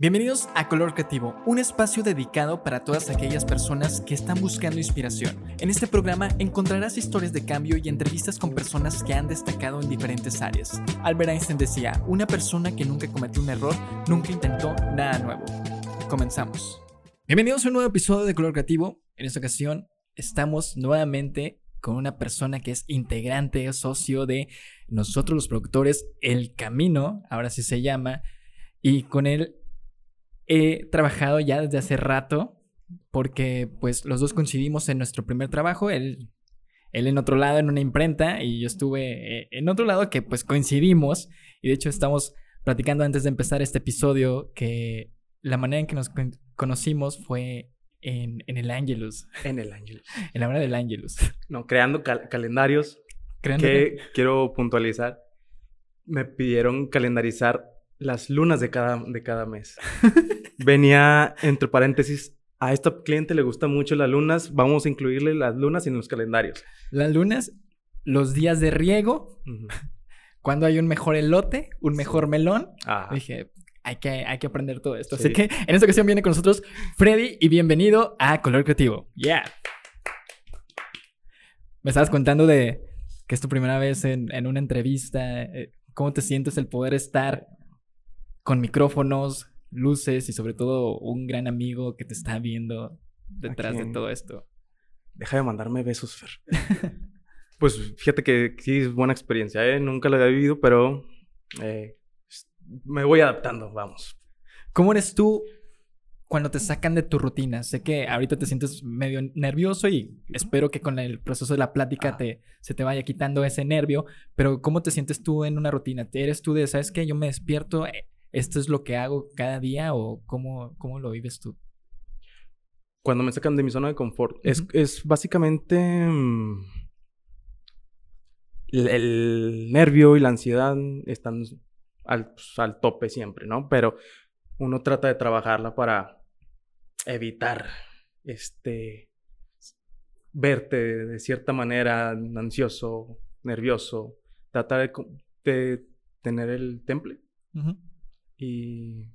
Bienvenidos a Color Creativo, un espacio dedicado para todas aquellas personas que están buscando inspiración. En este programa encontrarás historias de cambio y entrevistas con personas que han destacado en diferentes áreas. Albert Einstein decía, una persona que nunca cometió un error, nunca intentó nada nuevo. Comenzamos. Bienvenidos a un nuevo episodio de Color Creativo. En esta ocasión estamos nuevamente con una persona que es integrante, socio de nosotros los productores El Camino, ahora sí se llama, y con él he trabajado ya desde hace rato porque pues los dos coincidimos en nuestro primer trabajo, él, él en otro lado en una imprenta y yo estuve eh, en otro lado que pues coincidimos y de hecho estamos platicando antes de empezar este episodio que la manera en que nos conocimos fue en, el Angelus. En el Angelus. en la hora del Angelus. No, creando calendarios. ¿Creando que quiero puntualizar. Me pidieron calendarizar las lunas de cada, de cada mes. venía entre paréntesis, a este cliente le gusta mucho las lunas, vamos a incluirle las lunas en los calendarios. Las lunas, los días de riego, cuando hay un mejor elote, un mejor melón. Dije, hay que, hay que aprender todo esto. Así que en esta ocasión viene con nosotros Freddy y bienvenido a Color Creativo. Yeah. Me estabas contando de que es tu primera vez en, en una entrevista. Eh, ¿Cómo te sientes el poder estar con micrófonos, luces y sobre todo un gran amigo que te está viendo detrás de todo esto. Deja de mandarme besos, Fer. pues fíjate que sí es buena experiencia, ¿eh? Nunca la había vivido, pero eh, me voy adaptando, vamos. ¿Cómo eres tú cuando te sacan de tu rutina? Sé que ahorita te sientes medio nervioso y espero que con el proceso de la plática te, se te vaya quitando ese nervio, pero ¿cómo te sientes tú en una rutina? ¿Eres tú de, sabes que yo me despierto, eh, ¿esto es lo que hago cada día o cómo, cómo lo vives tú? Cuando me sacan de mi zona de confort, es, básicamente mm, el, nervio y la ansiedad están al, pues, al tope siempre, ¿no? Pero uno trata de trabajarla para evitar este verte de cierta manera ansioso, nervioso, tratar de, tener el temple y,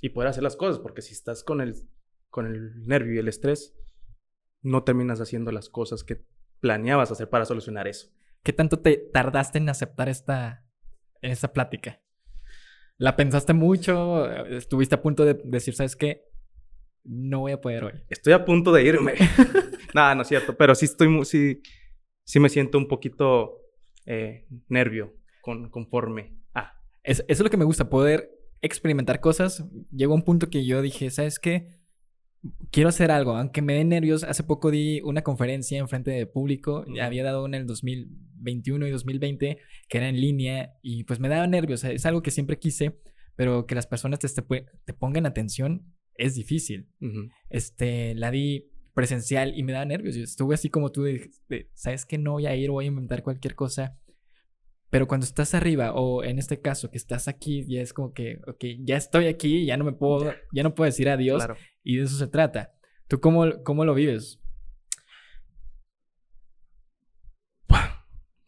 y poder hacer las cosas, porque si estás con el, con el nervio y el estrés, no terminas haciendo las cosas que planeabas hacer para solucionar eso. ¿Qué tanto te tardaste en aceptar esta, esta plática? ¿La pensaste mucho? ¿Estuviste a punto de decir, sabes qué? No voy a poder hoy. Estoy a punto de irme. Nada, no es cierto. Pero sí estoy muy, sí, sí me siento un poquito eh, nervio con, conforme. Ah. eso es lo que me gusta, poder experimentar cosas, llegó un punto que yo dije, ¿sabes qué? Quiero hacer algo, aunque me den nervios. Hace poco di una conferencia en frente de público, había dado una en el 2021 y 2020, que era en línea, y pues me daba nervios. Es algo que siempre quise, pero que las personas te, te pongan atención es difícil. Este, la di presencial y me daba nervios. Yo estuve así como tú, de, ¿sabes qué? No voy a ir, voy a inventar cualquier cosa. Pero cuando estás arriba, o en este caso que estás aquí, ya es como que, ok, ya estoy aquí, ya no me puedo, ya no puedo decir adiós. Y de eso se trata. ¿Tú cómo, cómo lo vives?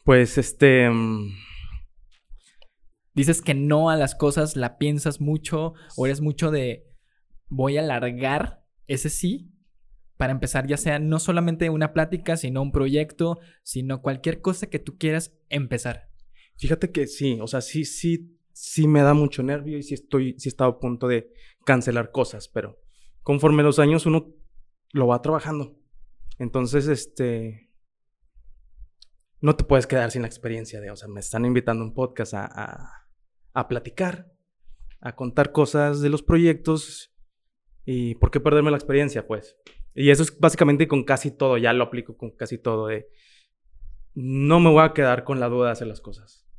Pues este. Mm, Dices que no a las cosas, la piensas mucho, o eres mucho de voy a alargar ese sí para empezar, ya sea no solamente una plática, sino un proyecto, sino cualquier cosa que tú quieras empezar. Fíjate que sí, o sea, sí, sí, sí me da mucho nervio y sí estoy, sí estaba a punto de cancelar cosas, pero conforme los años uno lo va trabajando. Entonces, este, no te puedes quedar sin la experiencia de, o sea, me están invitando un podcast a, a, a platicar, a contar cosas de los proyectos y por qué perderme la experiencia, pues. Y eso es básicamente con casi todo, ya lo aplico con casi todo de, no me voy a quedar con la duda de hacer las cosas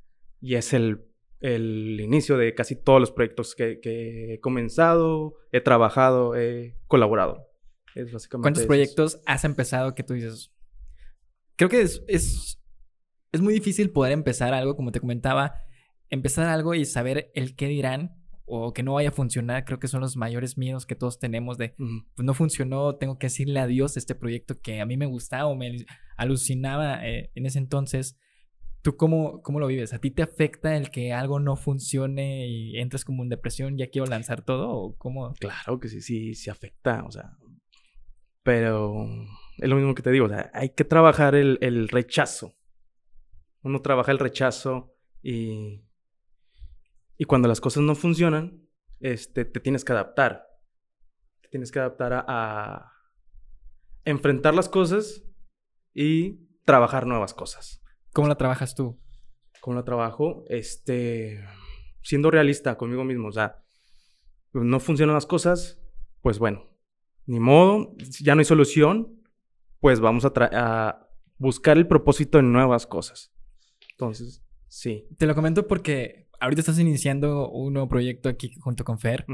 y es el, el inicio de casi todos los proyectos que, que, he comenzado, he trabajado, he colaborado. Es básicamente ¿Cuántos proyectos has empezado que tú dices? Creo que es, es, es muy difícil poder empezar algo, como te comentaba, empezar algo y saber el qué dirán o que no vaya a funcionar, creo que son los mayores miedos que todos tenemos de, pues no funcionó, tengo que decirle adiós a este proyecto que a mí me gustaba o me alucinaba eh, en ese entonces ¿Tú cómo, cómo lo vives? ¿A ti te afecta el que algo no funcione y entres como en depresión, ya quiero lanzar todo? ¿O cómo? Claro que sí, sí, sí afecta, o sea. Pero es lo mismo que te digo, o sea, hay que trabajar el, el rechazo. Uno trabaja el rechazo y, y cuando las cosas no funcionan, este, te tienes que adaptar. Te tienes que adaptar a enfrentar las cosas y trabajar nuevas cosas. ¿Cómo la trabajas tú? ¿Cómo la trabajo? Este, siendo realista conmigo mismo, o sea, no funcionan las cosas, pues bueno, ni modo, ya no hay solución, pues vamos a, a buscar el propósito en nuevas cosas. Entonces, sí. Te lo comento porque ahorita estás iniciando un nuevo proyecto aquí junto con Fer.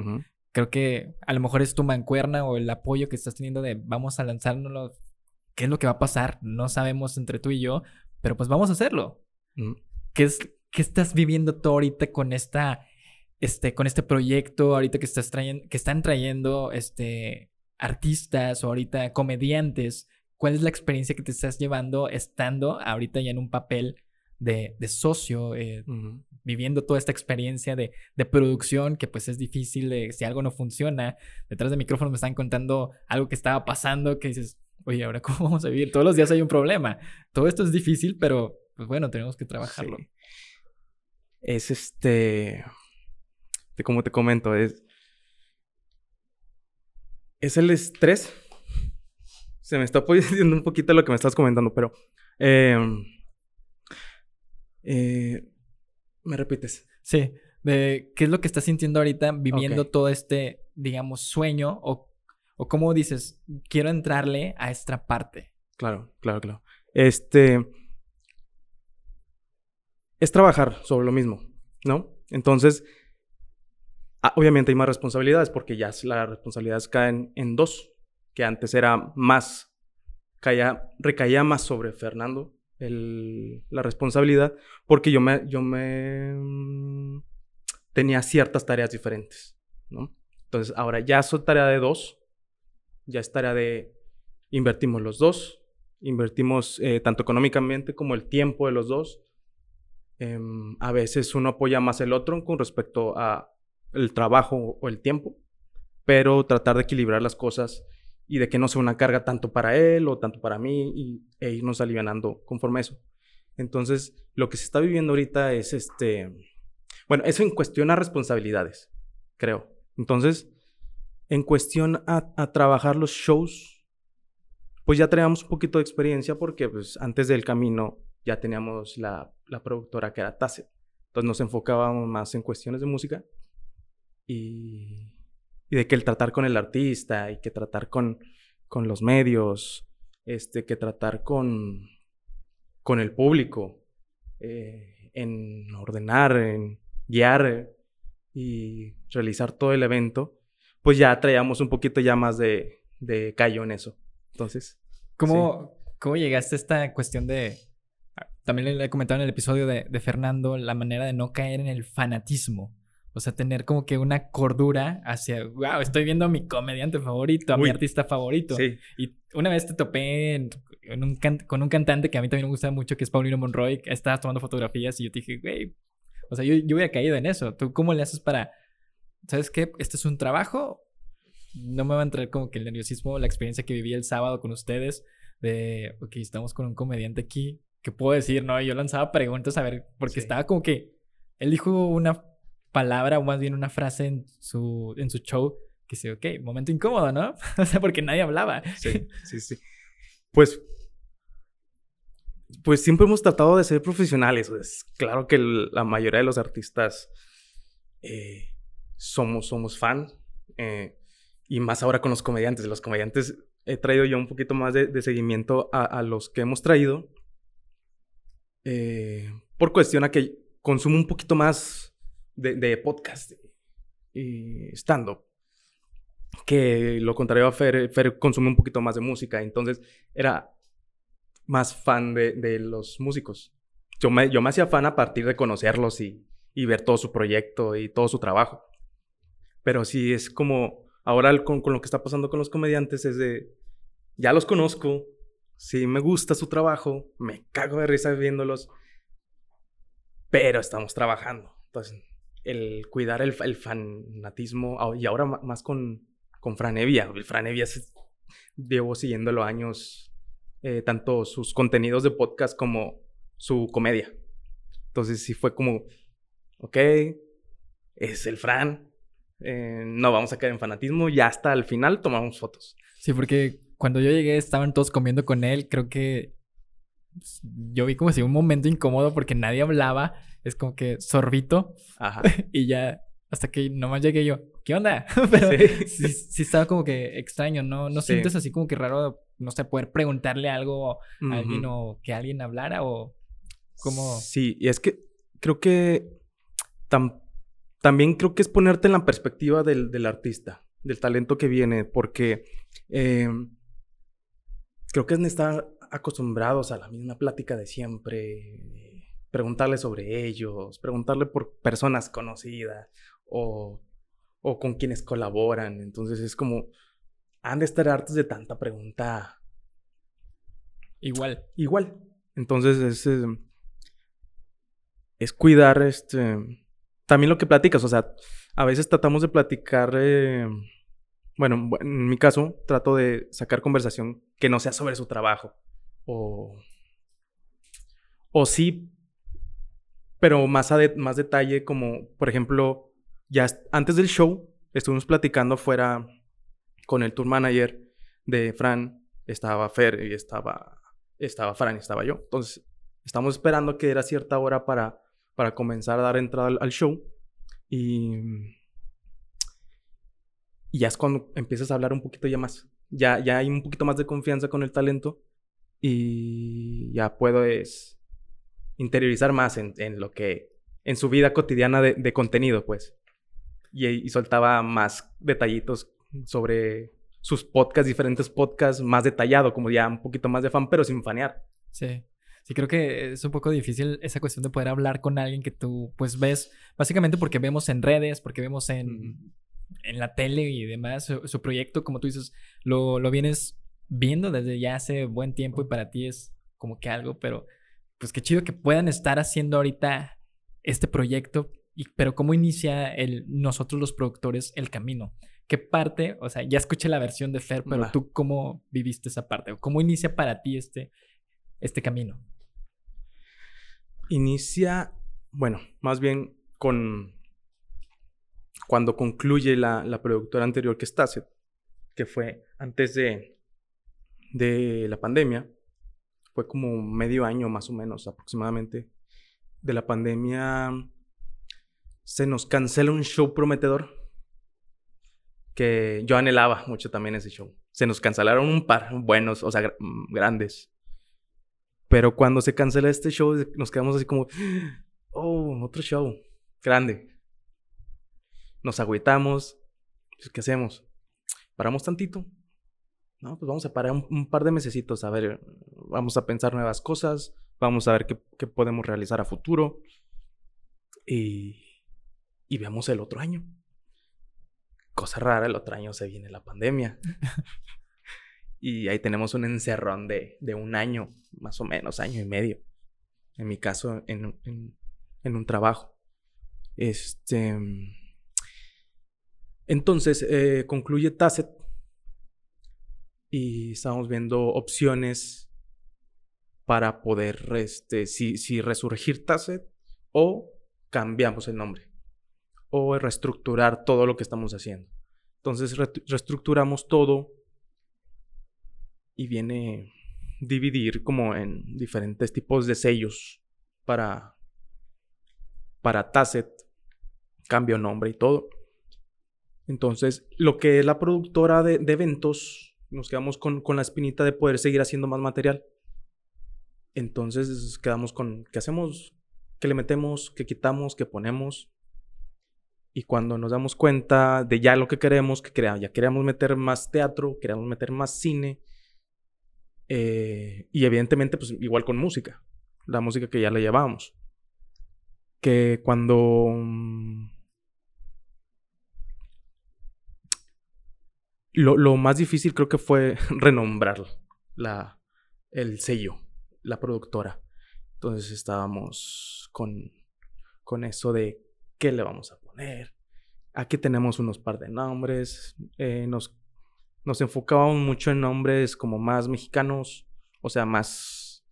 Creo que a lo mejor es tu mancuerna o el apoyo que estás teniendo de vamos a lanzárnoslo. ¿Qué es lo que va a pasar? No sabemos entre tú y yo, pero pues vamos a hacerlo. Mm. ¿Qué, es, ¿Qué estás viviendo tú ahorita con esta, este, con este proyecto, ahorita que estás trayendo, que están trayendo, este, artistas o ahorita comediantes? ¿Cuál es la experiencia que te estás llevando estando ahorita ya en un papel de, de socio, eh, viviendo toda esta experiencia de, de, producción, que pues es difícil, de, si algo no funciona, detrás del micrófono me están contando algo que estaba pasando, que dices, oye, ahora cómo vamos a vivir? Todos los días hay un problema. Todo esto es difícil, pero pues bueno, tenemos que trabajarlo. Es este, de como te comento, es, es el estrés. Se me está poniendo un poquito lo que me estás comentando, pero... Em, eh, ¿Me repites? Sí, de qué es lo que estás sintiendo ahorita viviendo todo este, digamos, sueño o ¿O cómo dices, quiero entrarle a esta parte? Claro, claro, claro. Este. Es trabajar sobre lo mismo, ¿no? Entonces, ah, obviamente hay más responsabilidades porque ya las responsabilidades caen en dos, que antes era más, caía, recaía más sobre Fernando la responsabilidad, porque yo me, yo me mm, tenía ciertas tareas diferentes, ¿no? Entonces, ahora ya soy tarea de dos, ya es tarea de invertimos los dos, invertimos eh, tanto económicamente como el tiempo de los dos. Em, a veces uno apoya más el otro con respecto a el trabajo o el tiempo, pero tratar de equilibrar las cosas y de que no sea una carga tanto para él o tanto para mí y, e irnos alivianando conforme eso. Entonces, lo que se está viviendo ahorita es este, bueno, eso en cuestión a responsabilidades, creo. Entonces, en cuestión a, trabajar los shows, pues ya teníamos un poquito de experiencia porque pues antes del camino ya teníamos la, productora que era Tacet. Entonces nos enfocábamos más en cuestiones de música y, de que el tratar con el artista y que tratar con, los medios, este, que tratar con, el público, eh, en ordenar, en guiar y realizar todo el evento pues ya traíamos un poquito ya más de, de callo en eso. Entonces. ¿Cómo, ¿Cómo llegaste a esta cuestión de. También le he comentado en el episodio de, de Fernando la manera de no caer en el fanatismo. O sea, tener como que una cordura hacia, wow, estoy viendo a mi comediante favorito, a mi artista favorito. Sí. Y una vez te topé en, un con un cantante que a mí también me gusta mucho, que es Paulino Monroy. Estabas tomando fotografías y yo te dije, güey, o sea, yo, yo hubiera caído en eso. ¿Tú cómo le haces para ¿sabes qué? Este es un trabajo. No me va a entrar como que el nerviosismo, la experiencia que viví el sábado con ustedes, de, ok, estamos con un comediante aquí, ¿qué puedo decir? No, yo lanzaba preguntas a ver, porque estaba como que, él dijo una palabra o más bien una frase en su, en su show que dice, ok, momento incómodo, ¿no? o sea, porque nadie hablaba. Sí, sí, sí. Pues, pues siempre hemos tratado de ser profesionales. Es claro que la mayoría de los artistas eh, somos, somos fan. Eh, y más ahora con los comediantes. Los comediantes he traído yo un poquito más de, seguimiento a, los que hemos traído. Eh, por cuestión a que consumo un poquito más de, podcast y stand-up. Que lo contrario a Fer, Fer consume un poquito más de música. Entonces era más fan de, los músicos. Yo me, yo me hacía fan a partir de conocerlos y, y ver todo su proyecto y todo su trabajo. Pero sí es como, ahora con, lo que está pasando con los comediantes es de, ya los conozco, sí me gusta su trabajo, me cago de risa viéndolos, pero estamos trabajando. Entonces, el cuidar el, fanatismo, y ahora más con, con Franevia. El Franevia llevo siguiendo los años, eh, tanto sus contenidos de podcast como su comedia. Entonces sí fue como, ok, es el Fran, eh, no vamos a caer en fanatismo, ya hasta el final tomamos fotos. Sí, porque cuando yo llegué estaban todos comiendo con él, creo que yo vi como si un momento incómodo porque nadie hablaba, es como que sorbito Ajá. y ya hasta que nomás llegué yo, ¿qué onda? Pero sí. sí, estaba como que extraño, ¿no? ¿No sientes así como que raro, no sé, poder preguntarle algo a alguien o que alguien hablara o cómo? Sí, y es que creo que también creo que es ponerte en la perspectiva del, del artista, del talento que viene, porque eh, creo que es estar acostumbrados a la misma plática de siempre, preguntarle sobre ellos, preguntarle por personas conocidas o, o con quienes colaboran. Entonces es como, han de estar hartos de tanta pregunta. Igual. Igual. Entonces es, em, es, cuidar este, también lo que platicas. O sea, a veces tratamos de platicar... Em, bueno, en mi caso, trato de sacar conversación que no sea sobre su trabajo. O, o sí, pero más, a más detalle, como por ejemplo, ya antes del show estuvimos platicando fuera con el tour manager de Fran, estaba Fer y estaba, estaba Fran y estaba yo. Entonces, estamos esperando que era cierta hora para, para comenzar a dar entrada al show. Y y ya es cuando empiezas a hablar un poquito ya más. Ya, ya hay un poquito más de confianza con el talento y ya puedes interiorizar más en, en lo que, en su vida cotidiana de, de contenido, pues. Y, y, soltaba más detallitos sobre sus podcasts, diferentes podcasts, más detallado, como ya un poquito más de fan, pero sin fanear. Sí. Sí, creo que es un poco difícil esa cuestión de poder hablar con alguien que tú, pues, ves, básicamente porque vemos en redes, porque vemos en, en la tele y demás, su, proyecto, como tú dices, lo, lo, vienes viendo desde ya hace buen tiempo y para ti es como que algo, pero pues qué chido que puedan estar haciendo ahorita este proyecto, y, pero cómo inicia el, nosotros los productores el camino. ¿Qué parte, o sea, ya escuché la versión de Fer, pero tú cómo viviste esa parte? ¿Cómo inicia para ti este, este camino? Inicia, bueno, más bien con cuando concluye la, la productora anterior que es Tasset, que fue antes de, de la pandemia, fue como medio año más o menos aproximadamente de la pandemia, se nos cancela un show prometedor que yo anhelaba mucho también ese show. Se nos cancelaron un par buenos, o sea, grandes. Pero cuando se cancela este show, nos quedamos así como, oh, otro show, grande nos agüitamos. Pues, ¿Qué hacemos? ¿Paramos tantito? No, pues vamos a parar un, par de mesecitos, a ver, vamos a pensar nuevas cosas, vamos a ver qué, podemos realizar a futuro y, y veamos el otro año. Cosa rara, el otro año se viene la pandemia. y ahí tenemos un encerrón de, de, un año, más o menos, año y medio. En mi caso, en, en, un trabajo. Este. Entonces, eh, concluye Tasset y estamos viendo opciones para poder, este, si, si resurgir Tasset o cambiamos el nombre o reestructurar todo lo que estamos haciendo. Entonces, reestructuramos todo y viene dividir como en diferentes tipos de sellos para, para Tasset, cambio nombre y todo. Entonces, lo que es la productora de, eventos, nos quedamos con, la espinita de poder seguir haciendo más material. Entonces, quedamos con, ¿qué hacemos? ¿Qué le metemos? ¿Qué quitamos? ¿Qué ponemos? Y cuando nos damos cuenta de ya lo que queremos, que ya queremos meter más teatro, queremos meter más cine, eh, y evidentemente, pues igual con música, la música que ya le llevábamos. Que cuando mm, Lo, más difícil creo que fue renombrar la, el sello, la productora. Entonces estábamos con, con eso de qué le vamos a poner. Aquí tenemos unos par de nombres. Eh, nos, nos enfocábamos mucho en nombres como más mexicanos, o sea, más...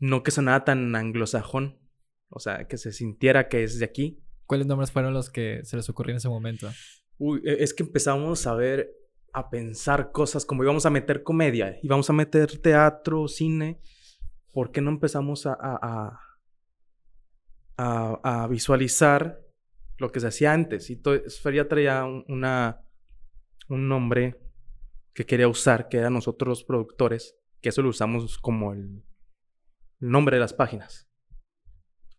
No que sonara tan anglosajón, o sea, que se sintiera que es de aquí. ¿Cuáles nombres fueron los que se les ocurrió en ese momento? Uy, e, es que empezamos a ver, a pensar cosas como íbamos a meter comedia, íbamos a meter teatro, cine. ¿Por qué no empezamos a, a, a, a visualizar lo que se hacía antes? Y Feria traía un, una, un nombre que quería usar, que eran nosotros los productores, que eso lo usamos como el, el nombre de las páginas.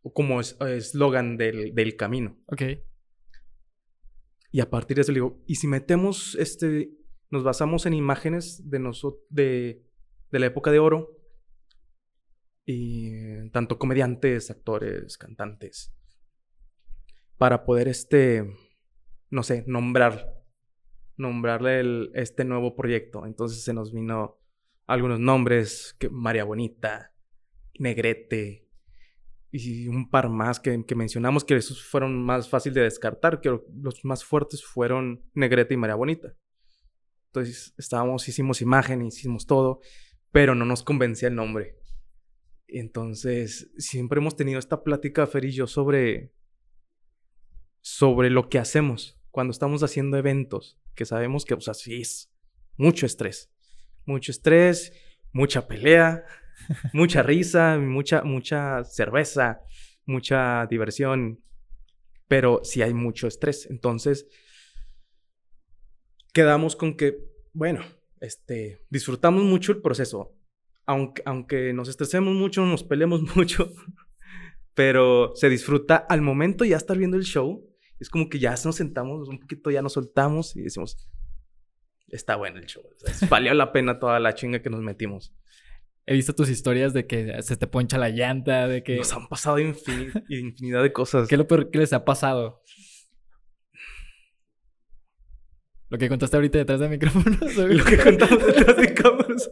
O como eslogan del, del camino. Ok. Y a partir de eso le digo, ¿y si metemos este, nos basamos en imágenes de, de, de la época de oro? Y tanto comediantes, actores, cantantes. Para poder, este, no sé, nombrar, nombrarle este nuevo proyecto. Entonces se nos vino algunos nombres, que María Bonita, Negrete, y un par más que, que, mencionamos que esos fueron más fácil de descartar, que los más fuertes fueron Negrete y María Bonita. Entonces estábamos, hicimos imagen, hicimos todo, pero no nos convencía el nombre. Entonces siempre hemos tenido esta plática, Fer y yo, sobre, sobre lo que hacemos cuando estamos haciendo eventos, que sabemos que, pues así es, mucho estrés, mucho estrés, mucha pelea, mucha risa, mucha, mucha cerveza, mucha diversión, pero sí hay mucho estrés. Entonces, quedamos con que, bueno, este, disfrutamos mucho el proceso. Aunque, aunque nos estresemos mucho, nos peleemos mucho, pero se disfruta al momento ya estar viendo el show. Es como que ya nos sentamos un poquito, ya nos soltamos y decimos, está bueno el show. valió la pena toda la chinga que nos metimos. He visto tus historias de que se te poncha la llanta, de que... Nos han pasado infinidad de cosas. ¿Qué es lo peor que les ha pasado? Lo que contaste ahorita detrás del micrófono. lo que contamos detrás de cámaras.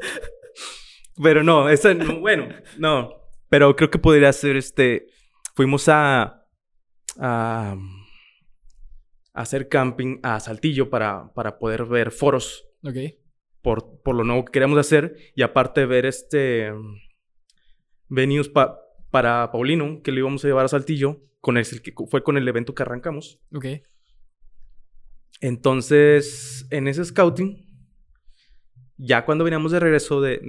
Pero no, eso no, bueno, no. Pero creo que podría ser este. Fuimos a. a. hacer camping a Saltillo para, para poder ver foros. Ok por, por lo nuevo que queremos hacer y aparte ver este venues para Paulino, que le íbamos a llevar a Saltillo, con el, que fue con el evento que arrancamos. Ok. Entonces, en ese scouting, ya cuando veníamos de regreso de,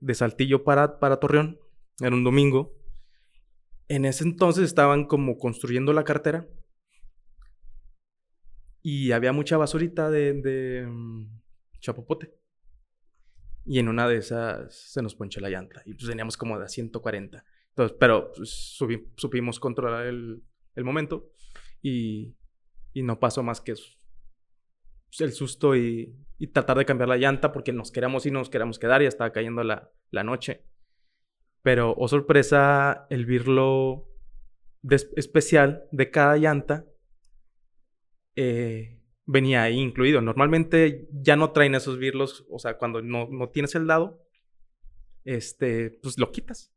de, Saltillo para, para Torreón, era un domingo, en ese entonces estaban como construyendo la cartera y había mucha basurita de, de Chapopote. Y en una de esas se nos ponchó la llanta. Y pues veníamos como de 140. Entonces, pero pues, supimos controlar el, momento. Y, no pasó más que el susto y, tratar de cambiar la llanta porque nos queríamos y nos queríamos quedar. Y estaba cayendo la, la noche. Pero, oh sorpresa, el virlo especial de cada llanta eh, venía ahí incluido. Normalmente ya no traen esos birlos, o sea, cuando no, no tienes el dado, este, pues lo quitas.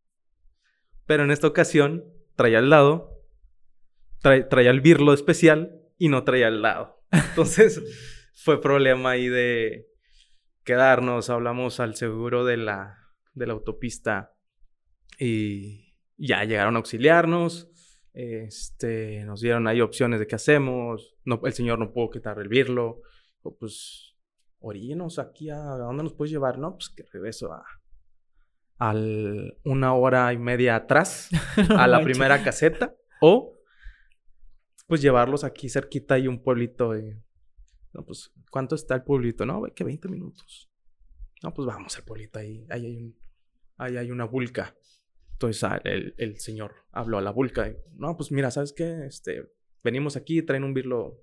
Pero en esta ocasión traía el dado, traía el birlo especial y no traía el dado. Entonces fue problema ahí de quedarnos, hablamos al seguro de la, de la autopista y ya llegaron a auxiliarnos. Este, nos dieron ahí opciones de qué hacemos. No, el señor no pudo quitar el birlo. O pues, orígenos aquí a, dónde nos puedes llevar? No, pues que regreso a al una hora y media atrás a la primera caseta. O pues llevarlos aquí cerquita hay un pueblito. No, pues, ¿cuánto está el pueblito? No, que 20 minutos. No, pues vamos al pueblito ahí. Ahí hay un, ahí hay una vulca. Entonces el, el, señor habló a la vulca. Y, no, pues mira, ¿sabes qué? Este, venimos aquí, traen un birlo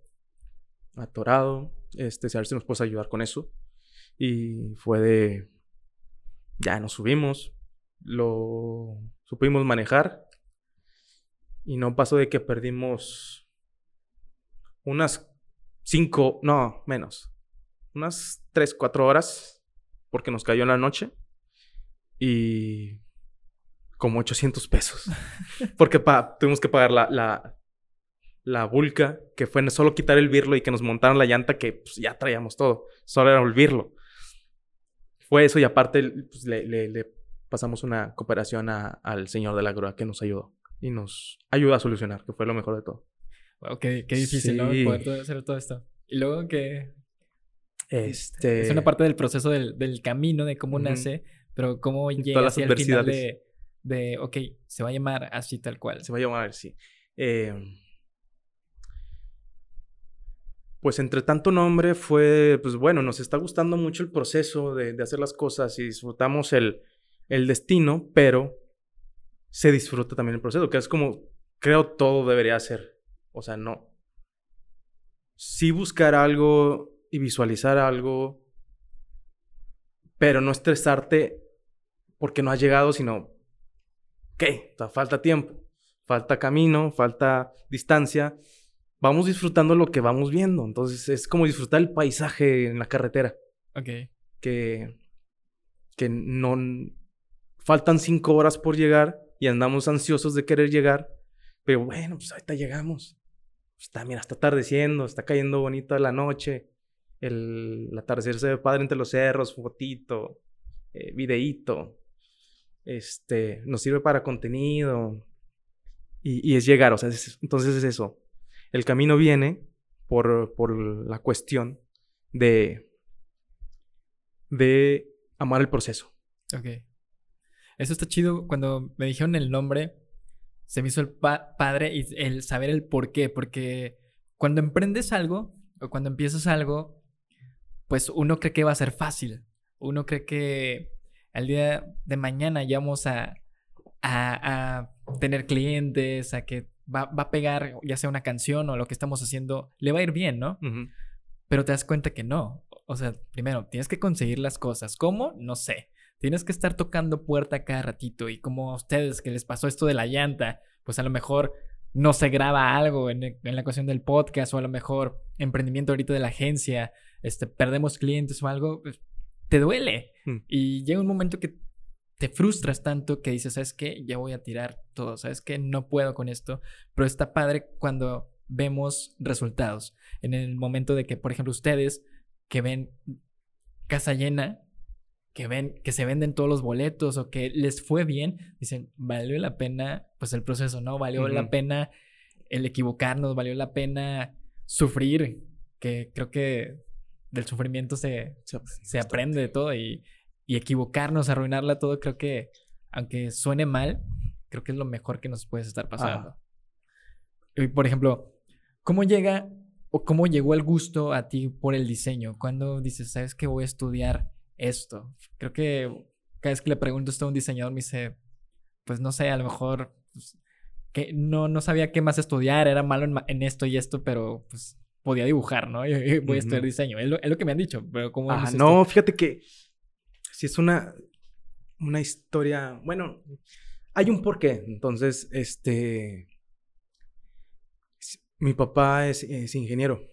atorado. Este, a ver si nos puedes ayudar con eso. Y fue de. Ya nos subimos. Lo supimos manejar. Y no pasó de que perdimos unas cinco, no, menos. Unas tres, cuatro horas. Porque nos cayó en la noche. Y como 800 pesos. Porque tuvimos que pagar la, la, la vulca, que fue solo quitar el birlo y que nos montaron la llanta, que pues, ya traíamos todo. Solo era el birlo. Fue eso y aparte pues, le, le, pasamos una cooperación al señor de la grúa que nos ayudó y nos ayuda a solucionar, que fue lo mejor de todo. Wow, qué, qué difícil, ¿no? Poder hacer todo esto. Y luego que... Este... Es una parte del proceso del, del camino, de cómo nace, pero cómo llega hacia el final de, de, ok, se va a llamar así tal cual. Se va a llamar así. Eh, pues entre tanto nombre fue, pues bueno, nos está gustando mucho el proceso de, hacer las cosas y disfrutamos el, el, destino, pero se disfruta también el proceso, que es como creo todo debería ser. O sea, no. Sí buscar algo y visualizar algo, pero no estresarte porque no has llegado, sino, ok, falta tiempo, falta camino, falta distancia vamos disfrutando lo que vamos viendo. Entonces es como disfrutar el paisaje en la carretera. Ok. Que, que no... Faltan cinco horas por llegar y andamos ansiosos de querer llegar. Pero bueno, pues ahorita llegamos. Está, mira, está atardeciendo, está cayendo bonita la noche. El, atardecer se ve padre entre los cerros, fotito, eh, videíto. Este, nos sirve para contenido. Y, es llegar, o sea, entonces es eso el camino viene por, por la cuestión de, de amar el proceso. Ok. Eso está chido. Cuando me dijeron el nombre, se me hizo el padre y el saber el por qué. Porque cuando emprendes algo o cuando empiezas algo, pues uno cree que va a ser fácil. Uno cree que al día de mañana ya vamos a, a, a tener clientes, a que va, a pegar, ya sea una canción o lo que estamos haciendo, le va a ir bien, ¿no? Pero te das cuenta que no. O sea, primero, tienes que conseguir las cosas. ¿Cómo? No sé. Tienes que estar tocando puerta cada ratito. Y como a ustedes que les pasó esto de la llanta, pues a lo mejor no se graba algo en, la cuestión del podcast o a lo mejor emprendimiento ahorita de la agencia, este, perdemos clientes o algo, pues, te duele. Mm. Y llega un momento que te frustras tanto que dices, ¿sabes qué? Ya voy a tirar todo, ¿sabes qué? No puedo con esto, pero está padre cuando vemos resultados. En el momento de que, por ejemplo, ustedes que ven casa llena, que ven que se venden todos los boletos o que les fue bien, dicen, valió la pena pues el proceso, ¿no? Valió la pena el equivocarnos, valió la pena sufrir, que creo que del sufrimiento se, se aprende de todo y y equivocarnos, arruinarla todo, creo que, aunque suene mal, creo que es lo mejor que nos puede estar pasando. Y, por ejemplo, ¿cómo llega o cómo llegó el gusto a ti por el diseño? Cuando dices, ¿sabes que voy a estudiar esto? Creo que cada vez que le pregunto esto a un diseñador me dice, pues no sé, a lo mejor pues, que no, no sabía qué más estudiar, era malo en, esto y esto, pero pues podía dibujar, ¿no? Y, voy a estudiar diseño. Es lo, que me han dicho, pero ¿cómo Ah, no, fíjate que si es una, una historia, bueno, hay un porqué. Entonces, este, mi papá es, ingeniero.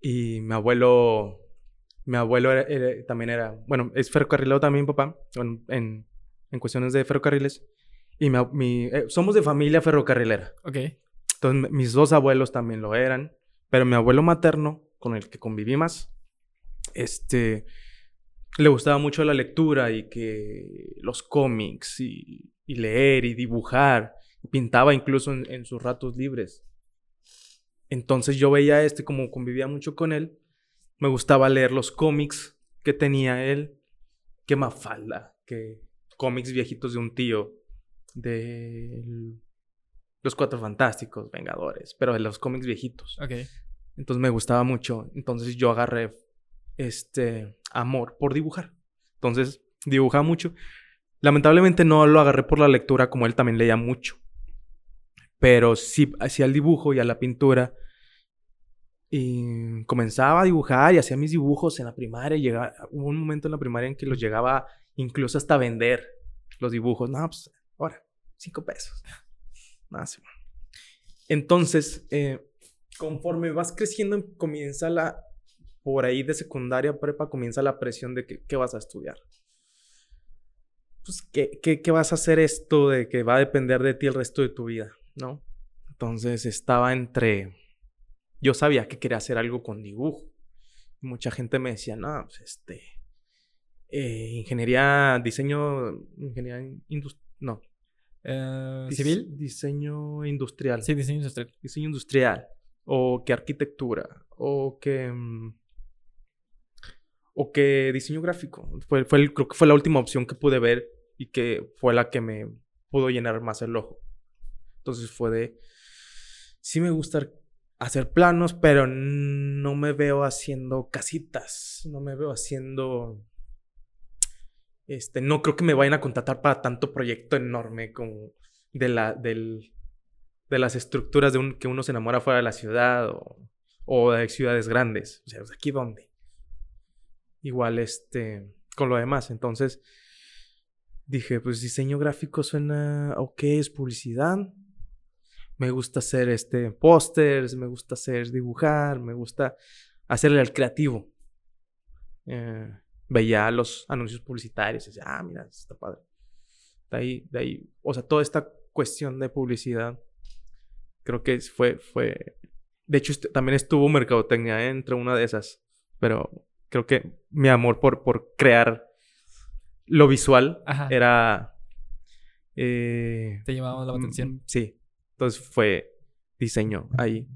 Y mi abuelo, mi abuelo también era, bueno, es ferrocarrilero también, papá, en, en, cuestiones de ferrocarriles. Y mi, eh, somos de familia ferrocarrilera. Ok. Entonces, mis dos abuelos también lo eran, pero mi abuelo materno con el que conviví más, este, le gustaba mucho la lectura y que los cómics y, leer y dibujar, pintaba incluso en, sus ratos libres. Entonces yo veía este, como convivía mucho con él, me gustaba leer los cómics que tenía él, que Mafalda, que cómics viejitos de un tío, de los Cuatro Fantásticos, Vengadores, pero de los cómics viejitos. Okay. Entonces me gustaba mucho. Entonces yo agarré este amor por dibujar. Entonces dibujaba mucho. Lamentablemente no lo agarré por la lectura como él también leía mucho. Pero sí hacía el dibujo y a la pintura. Y comenzaba a dibujar y hacía mis dibujos en la primaria. Llegaba, hubo un momento en la primaria en que los llegaba incluso hasta vender los dibujos. No, pues ahora, cinco pesos. Nada, Entonces, eh, conforme vas creciendo, comienza la, por ahí de secundaria, prepa, comienza la presión de qué vas a estudiar. pues, ¿qué, qué, qué vas a hacer esto de que va a depender de ti el resto de tu vida, ¿no? Entonces estaba entre, yo sabía que quería hacer algo con dibujo. Mucha gente me decía, no, pues este, eh, ingeniería, diseño, ingeniería industrial, no. Eh, ¿Civil? Diseño industrial. Sí, diseño industrial. Diseño industrial. O que arquitectura. O que... mm, O que diseño gráfico. Fue, fue el- creo que fue la última opción que pude ver y que fue la que me pudo llenar más el ojo. Entonces fue de... Sí me gusta hacer planos, pero no me veo haciendo casitas. No me veo haciendo... Este, no creo que me vayan a contratar para tanto proyecto enorme como de la, del, de las estructuras de un, que uno se enamora fuera de la ciudad o, o de ciudades grandes. O sea, pues, ¿aquí dónde? Igual, este, con lo demás. Entonces, dije, pues diseño gráfico suena ok, es publicidad. Me gusta hacer, este, pósters, me gusta hacer dibujar, me gusta hacerle al creativo. Eh, veía los anuncios publicitarios y decía, ah, mira, está padre. De ahí, de ahí, o sea, toda esta cuestión de publicidad, creo que fue, fue, de hecho, este- también estuvo mercadotecnia ¿eh? entre una de esas, pero creo que mi amor por, por crear lo visual Ajá. era, eh, Te llamaba la mm, atención. Sí, entonces fue diseño ahí.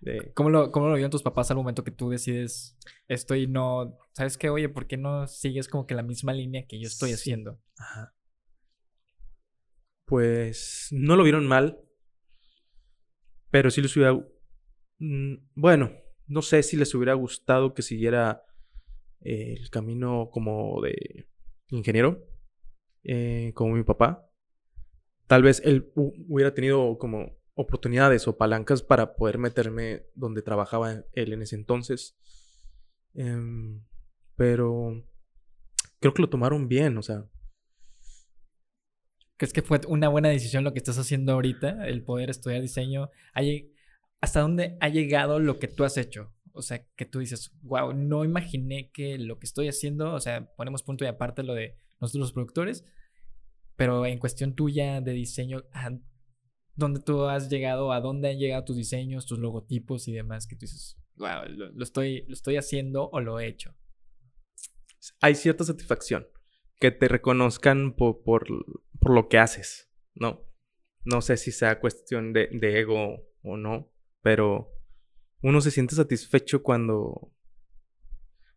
De- ¿Cómo lo, ¿Cómo lo vieron tus papás al momento que tú decides esto y no... ¿Sabes qué? Oye, ¿por qué no sigues como que la misma línea que yo estoy Sí. haciendo? Ajá. Pues no lo vieron mal, pero sí les hubiera... mm, Bueno, no sé si les hubiera gustado que siguiera eh, el camino como de ingeniero, eh, como mi papá. Tal vez él hu- hubiera tenido como oportunidades o palancas para poder meterme donde trabajaba él en ese entonces. Em, pero creo que lo tomaron bien, o sea, ¿Crees que fue una buena decisión lo que estás haciendo ahorita? El poder estudiar diseño. ¿Hasta dónde ha llegado lo que tú has hecho? O sea, que tú dices, wow, no imaginé que lo que estoy haciendo, o sea, ponemos punto y aparte lo de nosotros los productores, pero en cuestión tuya de diseño, ¿a ¿dónde tú has llegado? ¿A dónde han llegado tus diseños, tus logotipos y demás? Que tú dices, wow, lo, estoy, lo estoy haciendo o lo he hecho. hay cierta satisfacción. Que te reconozcan po- por, por lo que haces, ¿no? No sé si sea cuestión de, de ego o no, pero uno se siente satisfecho cuando,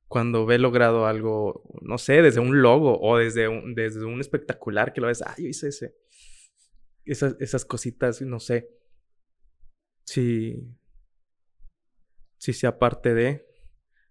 cuando ve logrado algo, no sé, desde un logo o desde un, desde un espectacular que lo ves, ah, yo hice ese. Esas, esas cositas, no sé. Si, si sea parte de...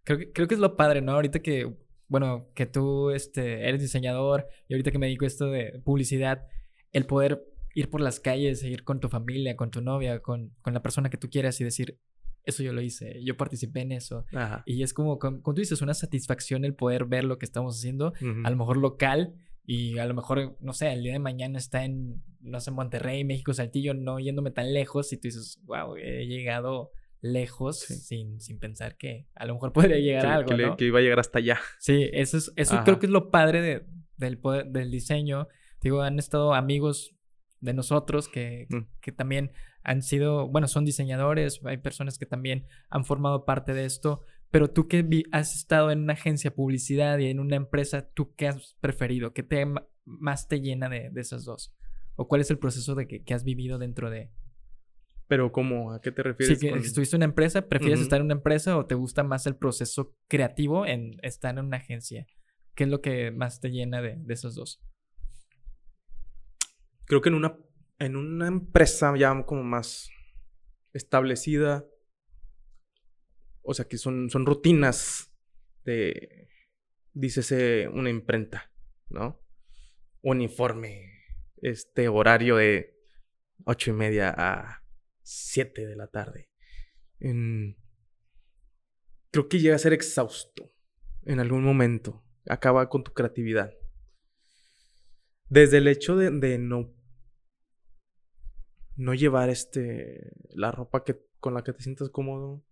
Creo que, creo que es lo padre, ¿no? Ahorita que, bueno, que tú este, eres diseñador y ahorita que me dedico a esto de publicidad, el poder ir por las calles, e ir con tu familia, con tu novia, con, con la persona que tú quieras y decir, eso yo lo hice, yo participé en eso. Ajá. Y es como, como, como tú dices, una satisfacción el poder ver lo que estamos haciendo, a lo mejor local y a lo mejor, no sé, el día de mañana está en, no sé, Monterrey, México, Saltillo, no yéndome tan lejos y tú dices, wow, he llegado lejos Sí. sin, sin pensar que a lo mejor podría llegar que, a algo, que le- ¿no? que iba a llegar hasta allá. Sí, eso, es, eso Ajá. creo que es lo padre de- del, poder- del diseño. Digo, han estado amigos de nosotros que, Mm. que también han sido, bueno, son diseñadores, hay personas que también han formado parte de esto, pero tú que has estado en una agencia de publicidad y en una empresa, ¿tú qué has preferido? ¿Qué te, más te llena de, de esas dos? ¿O cuál es el proceso de que, que has vivido dentro de... Pero ¿cómo? ¿A qué te refieres? con- estuviste en una empresa, ¿prefieres estar en una empresa o te gusta más el proceso creativo en estar en una agencia? ¿Qué es lo que más te llena de, de esos dos? Creo que en una, en una empresa ya como más establecida, o sea, que son, son rutinas de, dícese, una imprenta, ¿no? Uniforme, este horario de ocho y media a siete de la tarde. En- creo que llega a ser exhausto en algún momento. Acaba con tu creatividad. Desde el hecho de, de no no llevar este la ropa que con la que te sientas cómodo.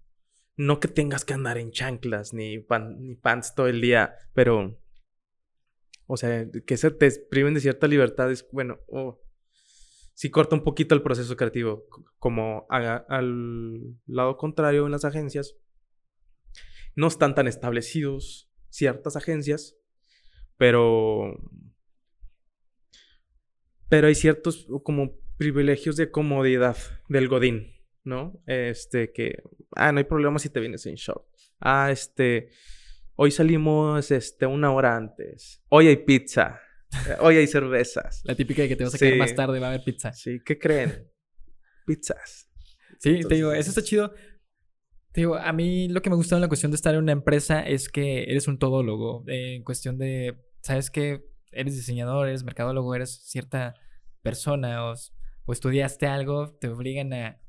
No que tengas que andar en chanclas ni pan- ni pants todo el día, pero O sea, que se te priven de cierta libertad es, bueno, oh, sí corta un poquito el proceso creativo. Como al lado contrario en las agencias, no están tan establecidos ciertas agencias, pero pero hay ciertos como privilegios de comodidad del godín, ¿no? Este que ah, no hay problema si te vienes en short. Ah, este hoy salimos este una hora antes. Hoy hay pizza. Hoy hay cervezas. La típica de que te vas a quedar más tarde va a haber pizza. Sí, ¿qué creen? Pizzas. Sí, te digo, eso está chido. Te digo, a mí lo que me gusta en la cuestión de estar en una empresa es que eres un todólogo. Eh, en cuestión de, ¿sabes qué? Eres diseñador, eres mercadólogo, eres cierta persona o, estudiaste algo, te obligan a,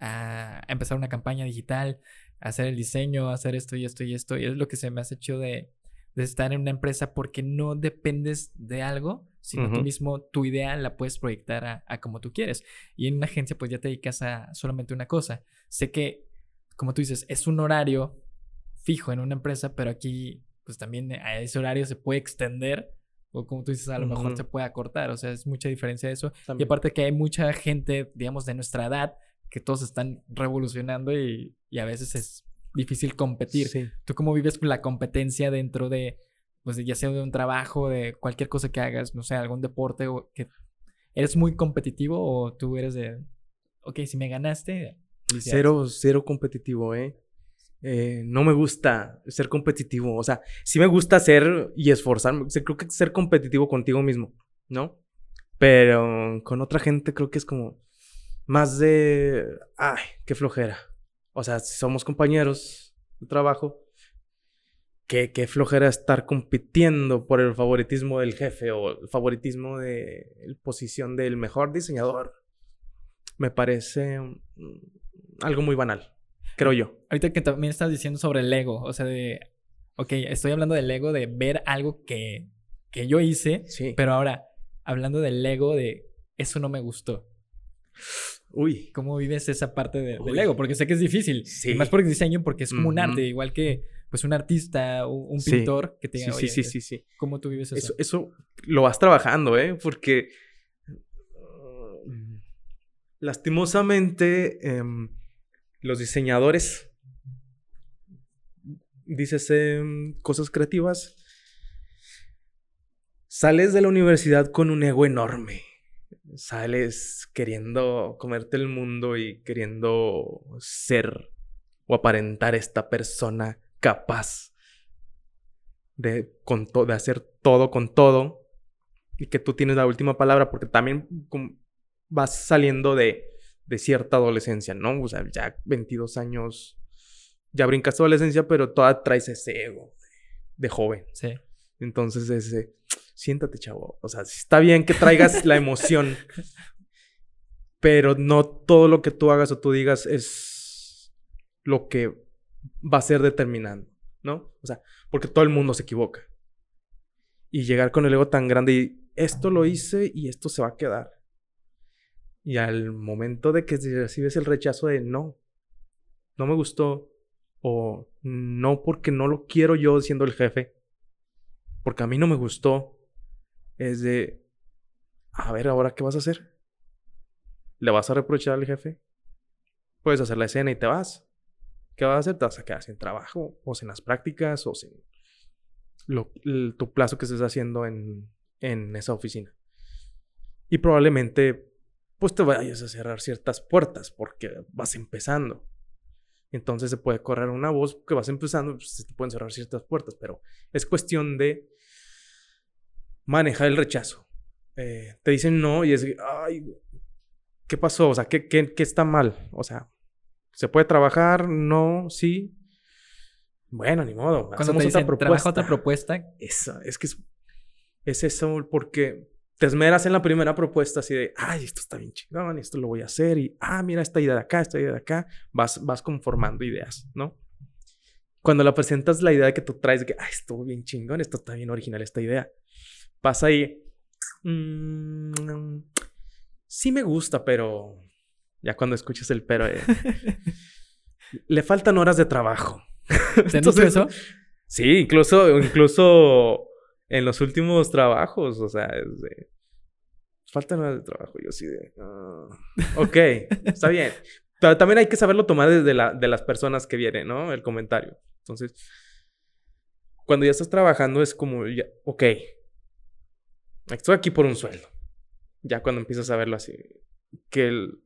a, empezar una campaña digital, a hacer el diseño, a hacer esto y esto y esto. Y es lo que se me hace chido de, de estar en una empresa porque no dependes de algo, sino tú mismo tu idea la puedes proyectar a, a, como tú quieres. Y en una agencia pues ya te dedicas a solamente una cosa. Sé que como tú dices, es un horario fijo en una empresa, pero aquí pues también a ese horario se puede extender o como tú dices, a lo mejor se puede acortar, o sea, es mucha diferencia de eso. Y aparte que hay mucha gente, digamos, de nuestra edad, que todos están revolucionando y, y a veces es difícil competir. ¿Tú cómo vives la competencia dentro de, pues ya sea de un trabajo, de cualquier cosa que hagas, no sé, algún deporte, o que eres muy competitivo o tú eres de, ok, si me ganaste, Cero, cero competitivo, ¿eh? ¿eh? No me gusta ser competitivo. O sea, sí me gusta ser y esforzarme. creo que ser competitivo contigo mismo, ¿no? Pero con otra gente creo que es como más de. Ay, qué flojera. O sea, si somos compañeros de trabajo, qué, qué flojera estar compitiendo por el favoritismo del jefe o el favoritismo de la posición del mejor diseñador. Me parece algo muy banal, creo yo. Ahorita que también estás diciendo sobre el ego, o sea, de, ok, estoy hablando del ego de ver algo que, que yo hice, sí. pero ahora, hablando del ego de, eso no me gustó. Uy. ¿Cómo vives esa parte del ego? Porque sé que es difícil. Sí. más por el diseño, porque es como un arte, igual que pues un artista, un, un pintor que te diga, sí, sí, sí, sí, ¿Cómo tú vives eso? eso? Eso lo vas trabajando, ¿eh? Porque lastimosamente em, los diseñadores, dices cosas creativas, sales de la universidad con un ego enorme. Sales queriendo comerte el mundo y queriendo ser o aparentar esta persona capaz de, con de hacer todo con todo y que tú tienes la última palabra porque también vas saliendo de de cierta adolescencia, ¿no? O sea, ya 22 años, ya brincas adolescencia, pero toda traes ese ego de, joven. Sí. Entonces, ese, siéntate, chavo. O sea, está bien que traigas la emoción, pero no todo lo que tú hagas o tú digas es lo que va a ser determinante, ¿no? O sea, porque todo el mundo se equivoca. Y llegar con el ego tan grande y esto lo hice y esto se va a quedar. Y al momento de que recibes el rechazo de no, no me gustó, o no porque no lo quiero yo siendo el jefe, porque a mí no me gustó, es de, a ver, ahora qué vas a hacer. ¿Le vas a reprochar al jefe? Puedes hacer la escena y te vas. ¿Qué vas a hacer? Te vas a quedar sin trabajo, o sin las prácticas, o sin tu plazo que estés haciendo en, en esa oficina. Y probablemente pues te vayas a cerrar ciertas puertas porque vas empezando. Entonces se puede correr una voz que vas empezando, pues se te pueden cerrar ciertas puertas, pero es cuestión de manejar el rechazo. Eh, te dicen no y es, ay, ¿qué pasó? O sea, ¿qué, qué, qué está mal? O sea, ¿se puede trabajar? No, sí. Bueno, ni modo. Cuando te dicen, otra propuesta. otra propuesta. Eso, es que es, es eso porque te esmeras en la primera propuesta así de, ay, esto está bien chingón, esto lo voy a hacer, y, ah, mira, esta idea de acá, esta idea de acá, vas, vas conformando ideas, ¿no? Cuando la presentas la idea que tú traes de que, ay, estuvo bien chingón, esto está bien original, esta idea, pasa ahí, mmm, sí me gusta, pero ya cuando escuchas el pero, eh, le faltan horas de trabajo. ¿Te Entonces, eso? Sí, incluso, incluso en los últimos trabajos, o sea, es de, falta nada de trabajo. Yo así de, ah, ok, está bien. Pero también hay que saberlo tomar desde la, de las personas que vienen, ¿no? El comentario. Entonces, cuando ya estás trabajando es como, ya, ok, estoy aquí por un sueldo. Ya cuando empiezas a verlo así, que el,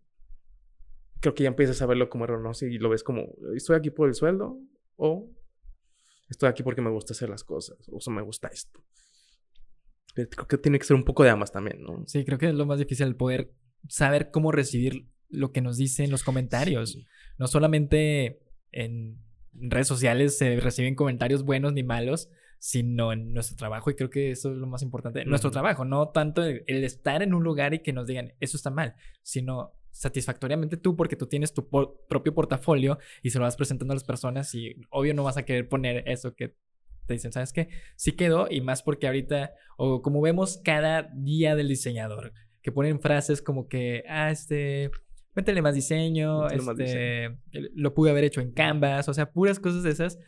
creo que ya empiezas a verlo como error, ¿no? Si lo ves como, estoy aquí por el sueldo o estoy aquí porque me gusta hacer las cosas o me gusta esto. Creo que tiene que ser un poco de ambas también, ¿no? Sí, creo que es lo más difícil, el poder saber cómo recibir lo que nos dicen los comentarios. No solamente en redes sociales se reciben comentarios buenos ni malos, sino en nuestro trabajo. Y creo que eso es lo más importante. Nuestro trabajo, no tanto el, estar en un lugar y que nos digan, eso está mal, sino satisfactoriamente tú porque tú tienes tu propio portafolio y se lo vas presentando a las personas y obvio no vas a querer poner eso que te dicen, ¿sabes qué? Sí quedó y más porque ahorita, o como vemos cada día del diseñador, que ponen frases como que, ah, este, métele más diseño, este, lo pude haber hecho en Canvas, o sea, puras cosas de esas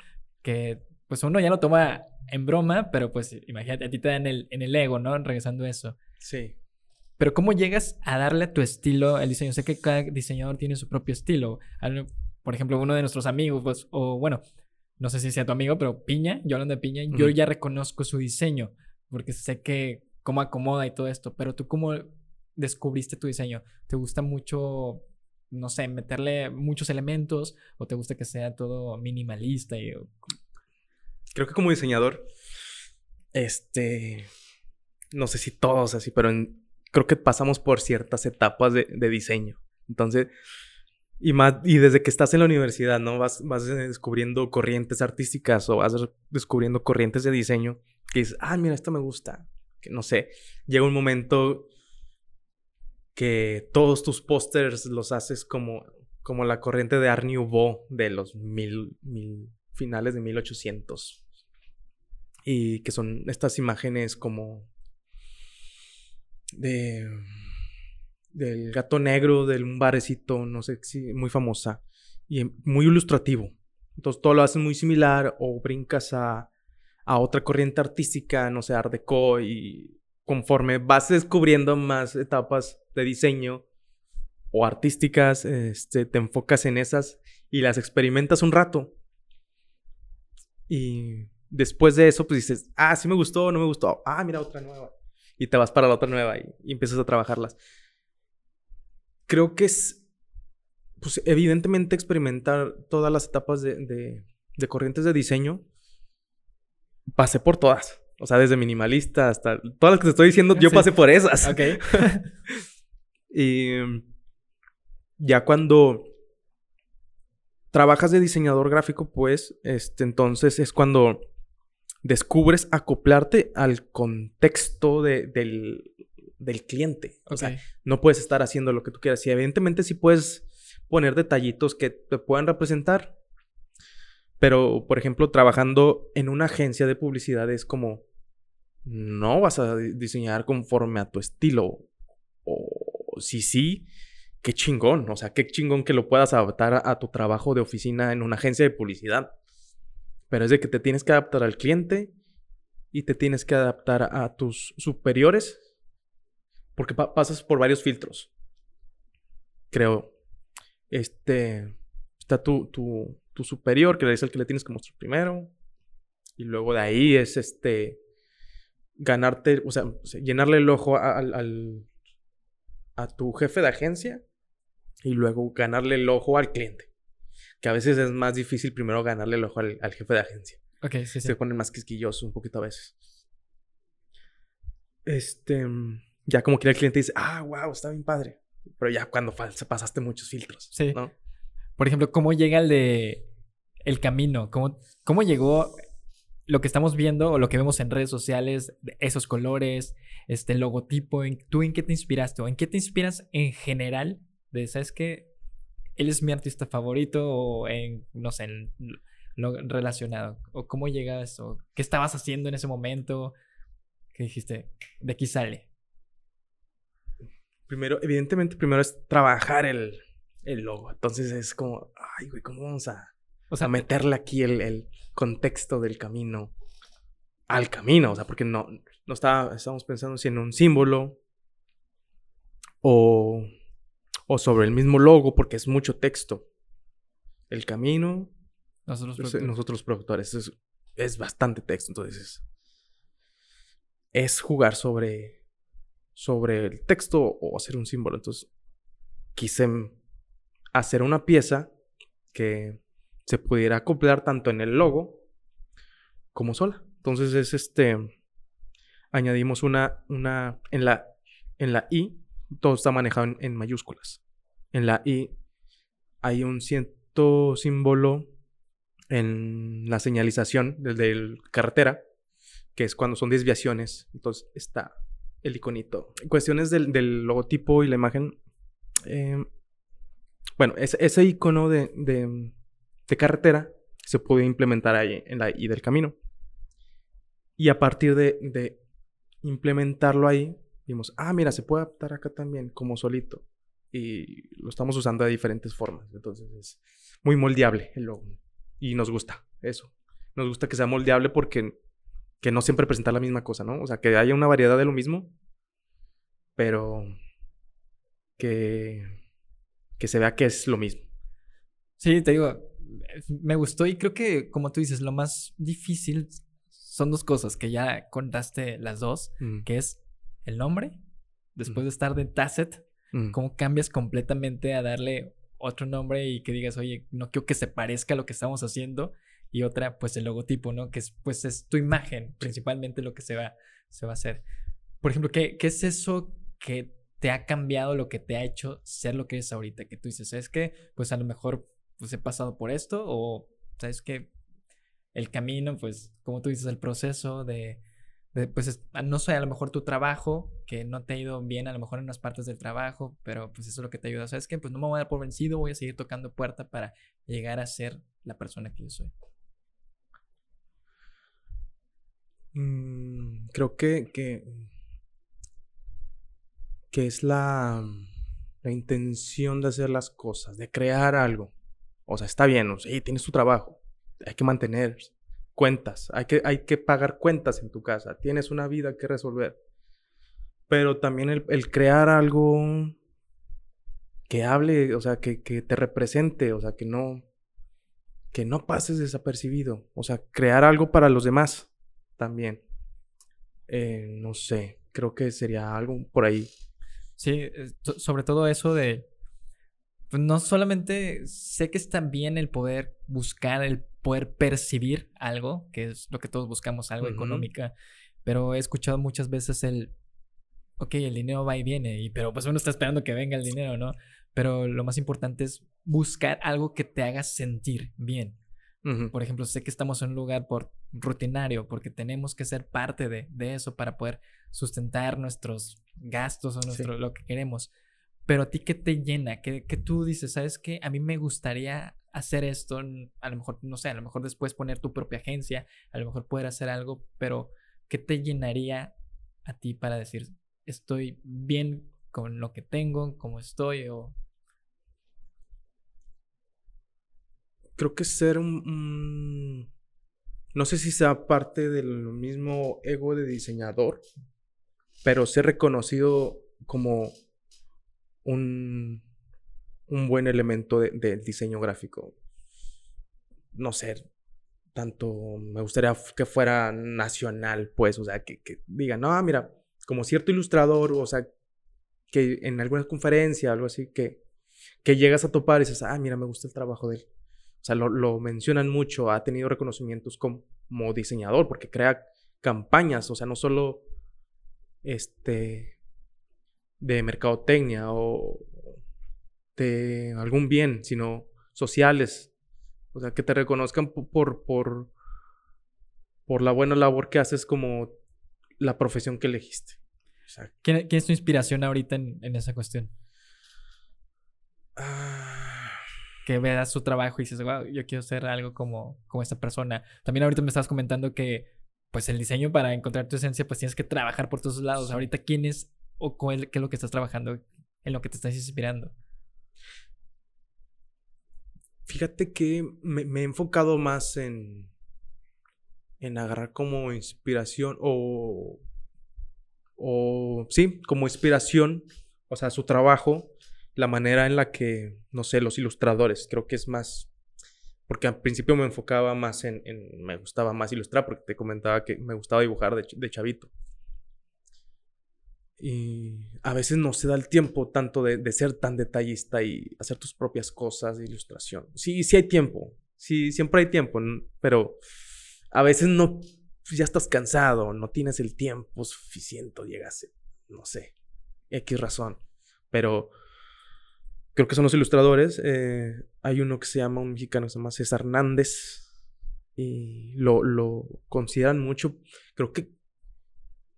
que pues uno ya lo toma en broma, pero pues imagínate, a ti te dan el, en el ego, ¿no? Regresando a eso. Sí. Pero ¿cómo llegas a darle a tu estilo el diseño? Sé que cada diseñador tiene su propio estilo. Por ejemplo, uno de nuestros amigos, pues, o bueno, no sé si sea tu amigo, pero Piña, yo hablando de Piña, yo ya reconozco su diseño, porque sé que cómo acomoda y todo esto, pero tú cómo descubriste tu diseño? ¿Te gusta mucho, no sé, meterle muchos elementos o te gusta que sea todo minimalista? Y... Creo que como diseñador, este, no sé si todos así, pero creo que pasamos por ciertas etapas de, de diseño. Entonces, y, más, y desde que estás en la universidad, ¿no? Vas, vas descubriendo corrientes artísticas o vas descubriendo corrientes de diseño que dices, ah, mira, esto me gusta. Que no sé, llega un momento que todos tus pósters los haces como, como la corriente de Art Nouveau de los mil, mil finales de 1800. Y que son estas imágenes como de del gato negro, de un barecito, no sé muy famosa y muy ilustrativo. Entonces todo lo haces muy similar o brincas a, a otra corriente artística, no sé, Art Deco y conforme vas descubriendo más etapas de diseño o artísticas, este, te enfocas en esas y las experimentas un rato. Y después de eso, pues dices, ah, sí me gustó, no me gustó, ah, mira otra nueva. Y te vas para la otra nueva y empiezas a trabajarlas creo que es, pues evidentemente experimentar todas las etapas de, de, corrientes de diseño. Pasé por todas. O sea, desde minimalista hasta todas las que te estoy diciendo, yo pasé por esas. Ok. y ya cuando trabajas de diseñador gráfico, pues, este, entonces es cuando descubres acoplarte al contexto de, del, del cliente. O sea, no puedes estar haciendo lo que tú quieras. Y evidentemente sí puedes poner detallitos que te puedan representar. Pero, por ejemplo, trabajando en una agencia de publicidad es como, no vas a diseñar conforme a tu estilo. O si sí, qué chingón. O sea, qué chingón que lo puedas adaptar a, tu trabajo de oficina en una agencia de publicidad. Pero es de que te tienes que adaptar al cliente y te tienes que adaptar a tus superiores porque pasas por varios filtros. Creo. Este. Está tu, tu, tu, superior, que es el que le tienes que mostrar primero. Y luego de ahí es este. Ganarte, o sea, llenarle el ojo al, a tu jefe de agencia. Y luego ganarle el ojo al cliente. Que a veces es más difícil primero ganarle el ojo al, al jefe de agencia. Ok, sí, sí. Se ponen más quisquilloso un poquito a veces. Este ya como que el cliente dice, ah, wow, está bien padre. Pero ya cuando pasaste muchos filtros. Sí. ¿no? Por ejemplo, ¿cómo llega el de el camino? ¿Cómo, ¿Cómo llegó lo que estamos viendo o lo que vemos en redes sociales, esos colores, este logotipo? ¿Tú en qué te inspiraste? ¿O en qué te inspiras en general? De, ¿sabes qué? Él es mi artista favorito o en, no sé, en lo relacionado. ¿O cómo llega eso? ¿Qué estabas haciendo en ese momento? ¿Qué dijiste? De aquí sale. Primero, evidentemente, primero es trabajar el, el logo. Entonces es como, ay, güey, ¿cómo vamos a, o sea, meterle aquí el, el, contexto del camino? al camino, o sea, porque no, no está, estamos pensando si en un símbolo o, o sobre el mismo logo, porque es mucho texto. El camino, Nosotros pues, productores. nosotros productores, es, es bastante texto, entonces es, es jugar sobre, sobre el texto o hacer un símbolo. Entonces quise hacer una pieza que se pudiera acoplar tanto en el logo como sola. Entonces es este, añadimos una, una, en la, en la I, todo está manejado en, en mayúsculas. En la I hay un cierto símbolo en la señalización desde el carretera, que es cuando son desviaciones. Entonces está el iconito. Cuestiones del, logotipo y la imagen. eh, bueno, ese, icono de, de, de carretera se puede implementar ahí en la I del camino. Y a partir de, de implementarlo ahí, vimos, ah, mira, se puede adaptar acá también como solito. Y lo estamos usando de diferentes formas. Entonces es muy moldeable el logo. Y nos gusta eso. Nos gusta que sea moldeable porque que no siempre presenta la misma cosa, ¿no? O sea, que haya una variedad de lo mismo, pero que, que se vea que es lo mismo. Sí, te digo, me gustó y creo que, como tú dices, lo más difícil son dos cosas, que ya contaste las dos, Mm, que es el nombre, después de estar de Tacet, mm. cómo cambias completamente a darle otro nombre y que digas, oye, no quiero que se parezca a lo que estamos haciendo. Y otra, pues el logotipo, ¿no? Que es, pues es tu imagen, principalmente lo que se va, se va a hacer. Por ejemplo, ¿qué, ¿qué es eso que te ha cambiado, lo que te ha hecho ser lo que eres ahorita? Que tú dices, ¿sabes qué? Pues a lo mejor pues he pasado por esto o, ¿sabes qué? El camino, pues, como tú dices, el proceso de, pues, es- no sé, a lo mejor tu trabajo, que no te ha ido bien, a lo mejor en unas partes del trabajo, pero pues eso es lo que te ayuda. ¿Sabes qué? Pues no me voy a dar por vencido, voy a seguir tocando puerta para llegar a ser la persona que yo soy. Mm, creo que, que, que es la, la intención de hacer las cosas, de crear algo. O sea, está bien, o sea, tienes tu trabajo, hay que mantener cuentas, hay que, hay que pagar cuentas en tu casa, tienes una vida que resolver. Pero también el, crear algo que hable, o sea, que, que te represente, o sea, que no, que no pases desapercibido, o sea, crear algo para los demás también. Eh, no sé, creo que sería algo por ahí. Sí, eh, so- sobre todo eso de, pues no solamente sé que es también el poder buscar, el poder percibir algo, que es lo que todos buscamos, algo Ujú. económica, pero he escuchado muchas veces el, ok, el dinero va y viene, y, pero pues uno está esperando que venga el dinero, ¿no? Pero lo más importante es buscar algo que te haga sentir bien. Ujú. Por ejemplo, sé que estamos en un lugar por rutinario, porque tenemos que ser parte de, de eso para poder sustentar nuestros gastos o nuestro, lo que queremos. Pero a ti, ¿qué te llena? ¿Qué, qué tú dices? ¿Sabes qué? A mí me gustaría hacer esto. A lo mejor, no sé, a lo mejor después poner tu propia agencia, a lo mejor poder hacer algo, pero ¿qué te llenaría a ti para decir, estoy bien con lo que tengo, como estoy? O... Creo que ser un- No sé si sea parte del mismo ego de diseñador, pero ser reconocido como un, un buen elemento de- del diseño gráfico. No sé, tanto me gustaría que fuera nacional, pues, o sea, que, que digan, no, mira, como cierto ilustrador, o sea, que en alguna conferencia, algo así, que, que llegas a topar y dices, ah, mira, me gusta el trabajo de él. O sea, lo, lo mencionan mucho, ha tenido reconocimientos como, como diseñador, porque crea campañas, o sea, no solo este de mercadotecnia o de algún bien, sino sociales. O sea, que te reconozcan po- por, por, por la buena labor que haces como la profesión que elegiste. O sea, ¿Quién, quién es tu inspiración ahorita en, en esa cuestión? ah, que veas su trabajo y dices, wow, yo quiero ser algo como, como esta persona. También ahorita me estabas comentando que, pues, el diseño para encontrar tu esencia, pues tienes que trabajar por todos lados. Ahorita, ¿quién es o cuál, qué es lo que estás trabajando, en lo que te estás inspirando? Fíjate que me, he enfocado más en, en agarrar como inspiración o, o, sí, como inspiración, o sea, su trabajo, la manera en la que, no sé, los ilustradores, creo que es más, porque al principio me enfocaba más en, me gustaba más ilustrar, porque te comentaba que me gustaba dibujar de chavito. Y a veces no se da el tiempo tanto de, de, ser tan detallista y hacer tus propias cosas ilustración. Sí, sí hay tiempo. Sí, siempre hay tiempo, pero a veces no, pues, ya estás cansado, no tienes el tiempo suficiente, llegas, no sé, X razón. Pero creo que son los ilustradores. Eh, hay uno que se llama, un mexicano que se llama César Hernández. Y lo, lo consideran mucho. Creo que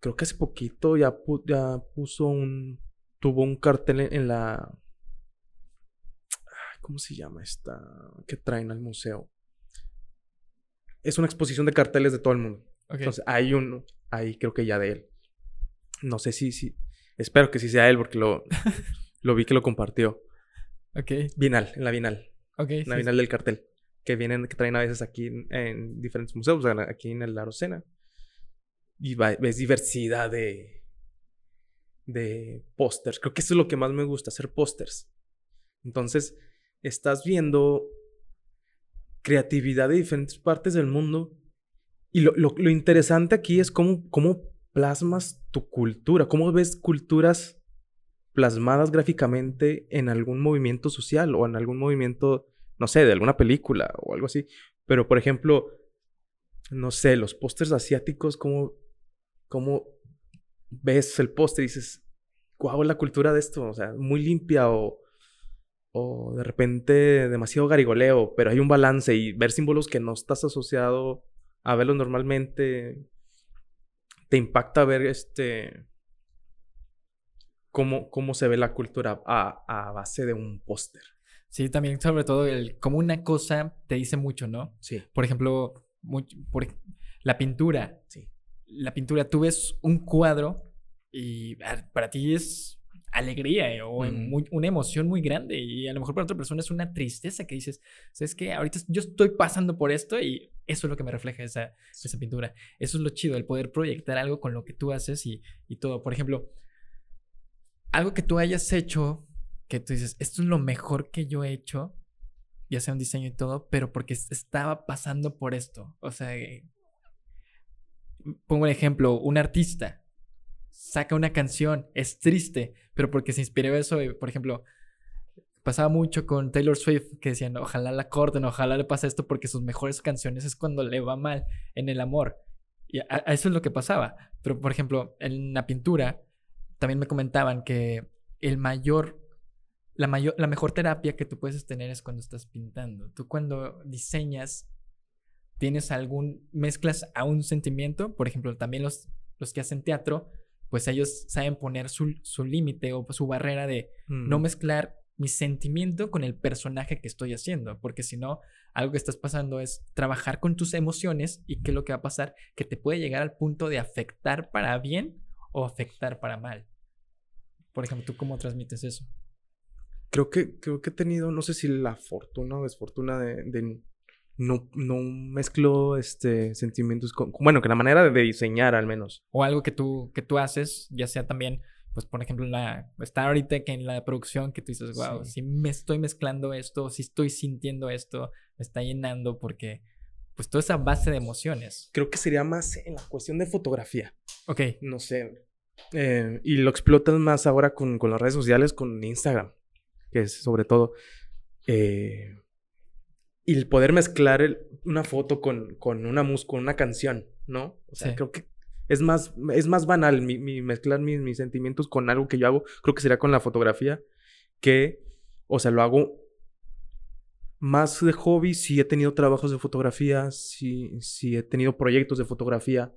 creo que hace poquito ya, ya puso un, tuvo un cartel en, la, ¿cómo se llama esta? que traen al museo. Es una exposición de carteles de todo el mundo. Entonces hay uno, ahí creo que ya de él. No sé si, si, espero que sí sea él porque lo, lo vi que lo compartió. Ok. Bienal, en la Bienal. Ok. En la Bienal del cartel. Que vienen, que traen a veces aquí en, diferentes museos, aquí en el Arocena y ves diversidad de, de pósters. Creo que eso es lo que más me gusta, hacer pósters. Entonces, estás viendo creatividad de diferentes partes del mundo. Y lo, lo, interesante aquí es cómo, cómo plasmas tu cultura, cómo ves culturas plasmadas gráficamente en algún movimiento social o en algún movimiento, no sé, de alguna película o algo así. Pero, por ejemplo, no sé, los pósters asiáticos, cómo cómo ves el poste y dices, guau, la cultura de esto, o sea, muy limpia o, o de repente demasiado garigoleo, pero hay un balance y ver símbolos que no estás asociado a verlos normalmente te impacta ver este cómo, cómo se ve la cultura a, a base de un póster. Sí, también sobre todo el como una cosa te dice mucho, ¿no? Sí. Por ejemplo, por, la pintura. Sí la pintura, tú ves un cuadro y ah, para ti es alegría eh, o una emoción muy grande y a lo mejor para otra persona es una tristeza que dices, ¿sabes qué? Ahorita yo estoy pasando por esto y eso es lo que me refleja esa, esa pintura. Eso es lo chido, el poder proyectar algo con lo que tú haces y, y todo. Por ejemplo, algo que tú hayas hecho, que tú dices, esto es lo mejor que yo he hecho, ya sea un diseño y todo, pero porque estaba pasando por esto. O sea, pongo un ejemplo, un artista saca una canción, es triste, pero porque se inspiró eso, por ejemplo, pasaba mucho con Taylor Swift que decían, ojalá la corten, ojalá le pase esto porque sus mejores canciones es cuando le va mal en el amor. Y a, eso es lo que pasaba. Pero, por ejemplo, en la pintura, también me comentaban que el mayor, la mayor, la mejor terapia que tú puedes tener es cuando estás pintando. Tú cuando diseñas tienes algún, mezclas a un sentimiento, por ejemplo, también los, los que hacen teatro, pues ellos saben poner su, su límite o su barrera de no mezclar mi sentimiento con el personaje que estoy haciendo, porque si no, algo que estás pasando es trabajar con tus emociones y qué es lo que va a pasar, que te puede llegar al punto de afectar para bien o afectar para mal. Por ejemplo, ¿tú cómo transmites eso? Creo que, creo que he tenido, no sé si la fortuna o desfortuna de, de no, no mezclo este, sentimientos con, bueno, que la manera de diseñar al menos. O algo que tú, que tú haces, ya sea también, pues por ejemplo, la, está ahorita que en la producción que tú dices, wow, si me estoy mezclando esto, si estoy sintiendo esto, me está llenando porque, pues toda esa base de emociones. Creo que sería más en la cuestión de fotografía. Ok. No sé. Eh, y lo explotan más ahora con, con las redes sociales, con Instagram, que es sobre todo... Eh, y el poder mezclar una foto con, con una música, con una canción, ¿no? O sea, creo que es más, es más banal mi, mezclar mis, mis, sentimientos con algo que yo hago, creo que sería con la fotografía, que, o sea, lo hago más de hobby, sí he tenido trabajos de fotografía, sí, sí he tenido proyectos de fotografía,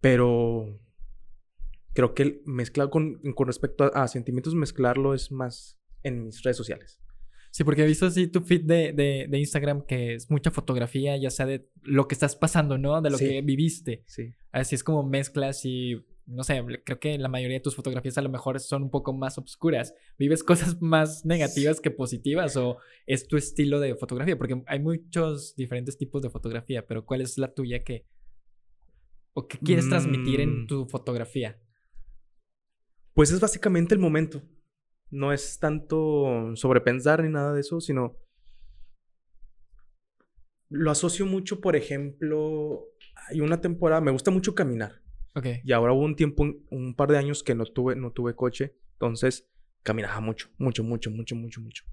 pero creo que mezclar con, con respecto a sentimientos, mezclarlo es más en mis redes sociales. Sí, porque he visto así tu feed de, de, Instagram que es mucha fotografía, ya sea de lo que estás pasando, ¿no? De lo que viviste. Sí. Así es como mezclas y no sé, creo que la mayoría de tus fotografías a lo mejor son un poco más oscuras. ¿Vives cosas más negativas que positivas o es tu estilo de fotografía? Porque hay muchos diferentes tipos de fotografía, pero ¿cuál es la tuya que... o qué quieres transmitir en Mm. tu fotografía? Pues es básicamente el momento. No es tanto sobrepensar ni nada de eso, sino lo asocio mucho, por ejemplo, hay una temporada, me gusta mucho caminar. Ok. Y ahora hubo un tiempo, un, un par de años que no tuve, no tuve coche. Entonces, caminaba mucho, mucho, mucho, mucho, mucho, mucho.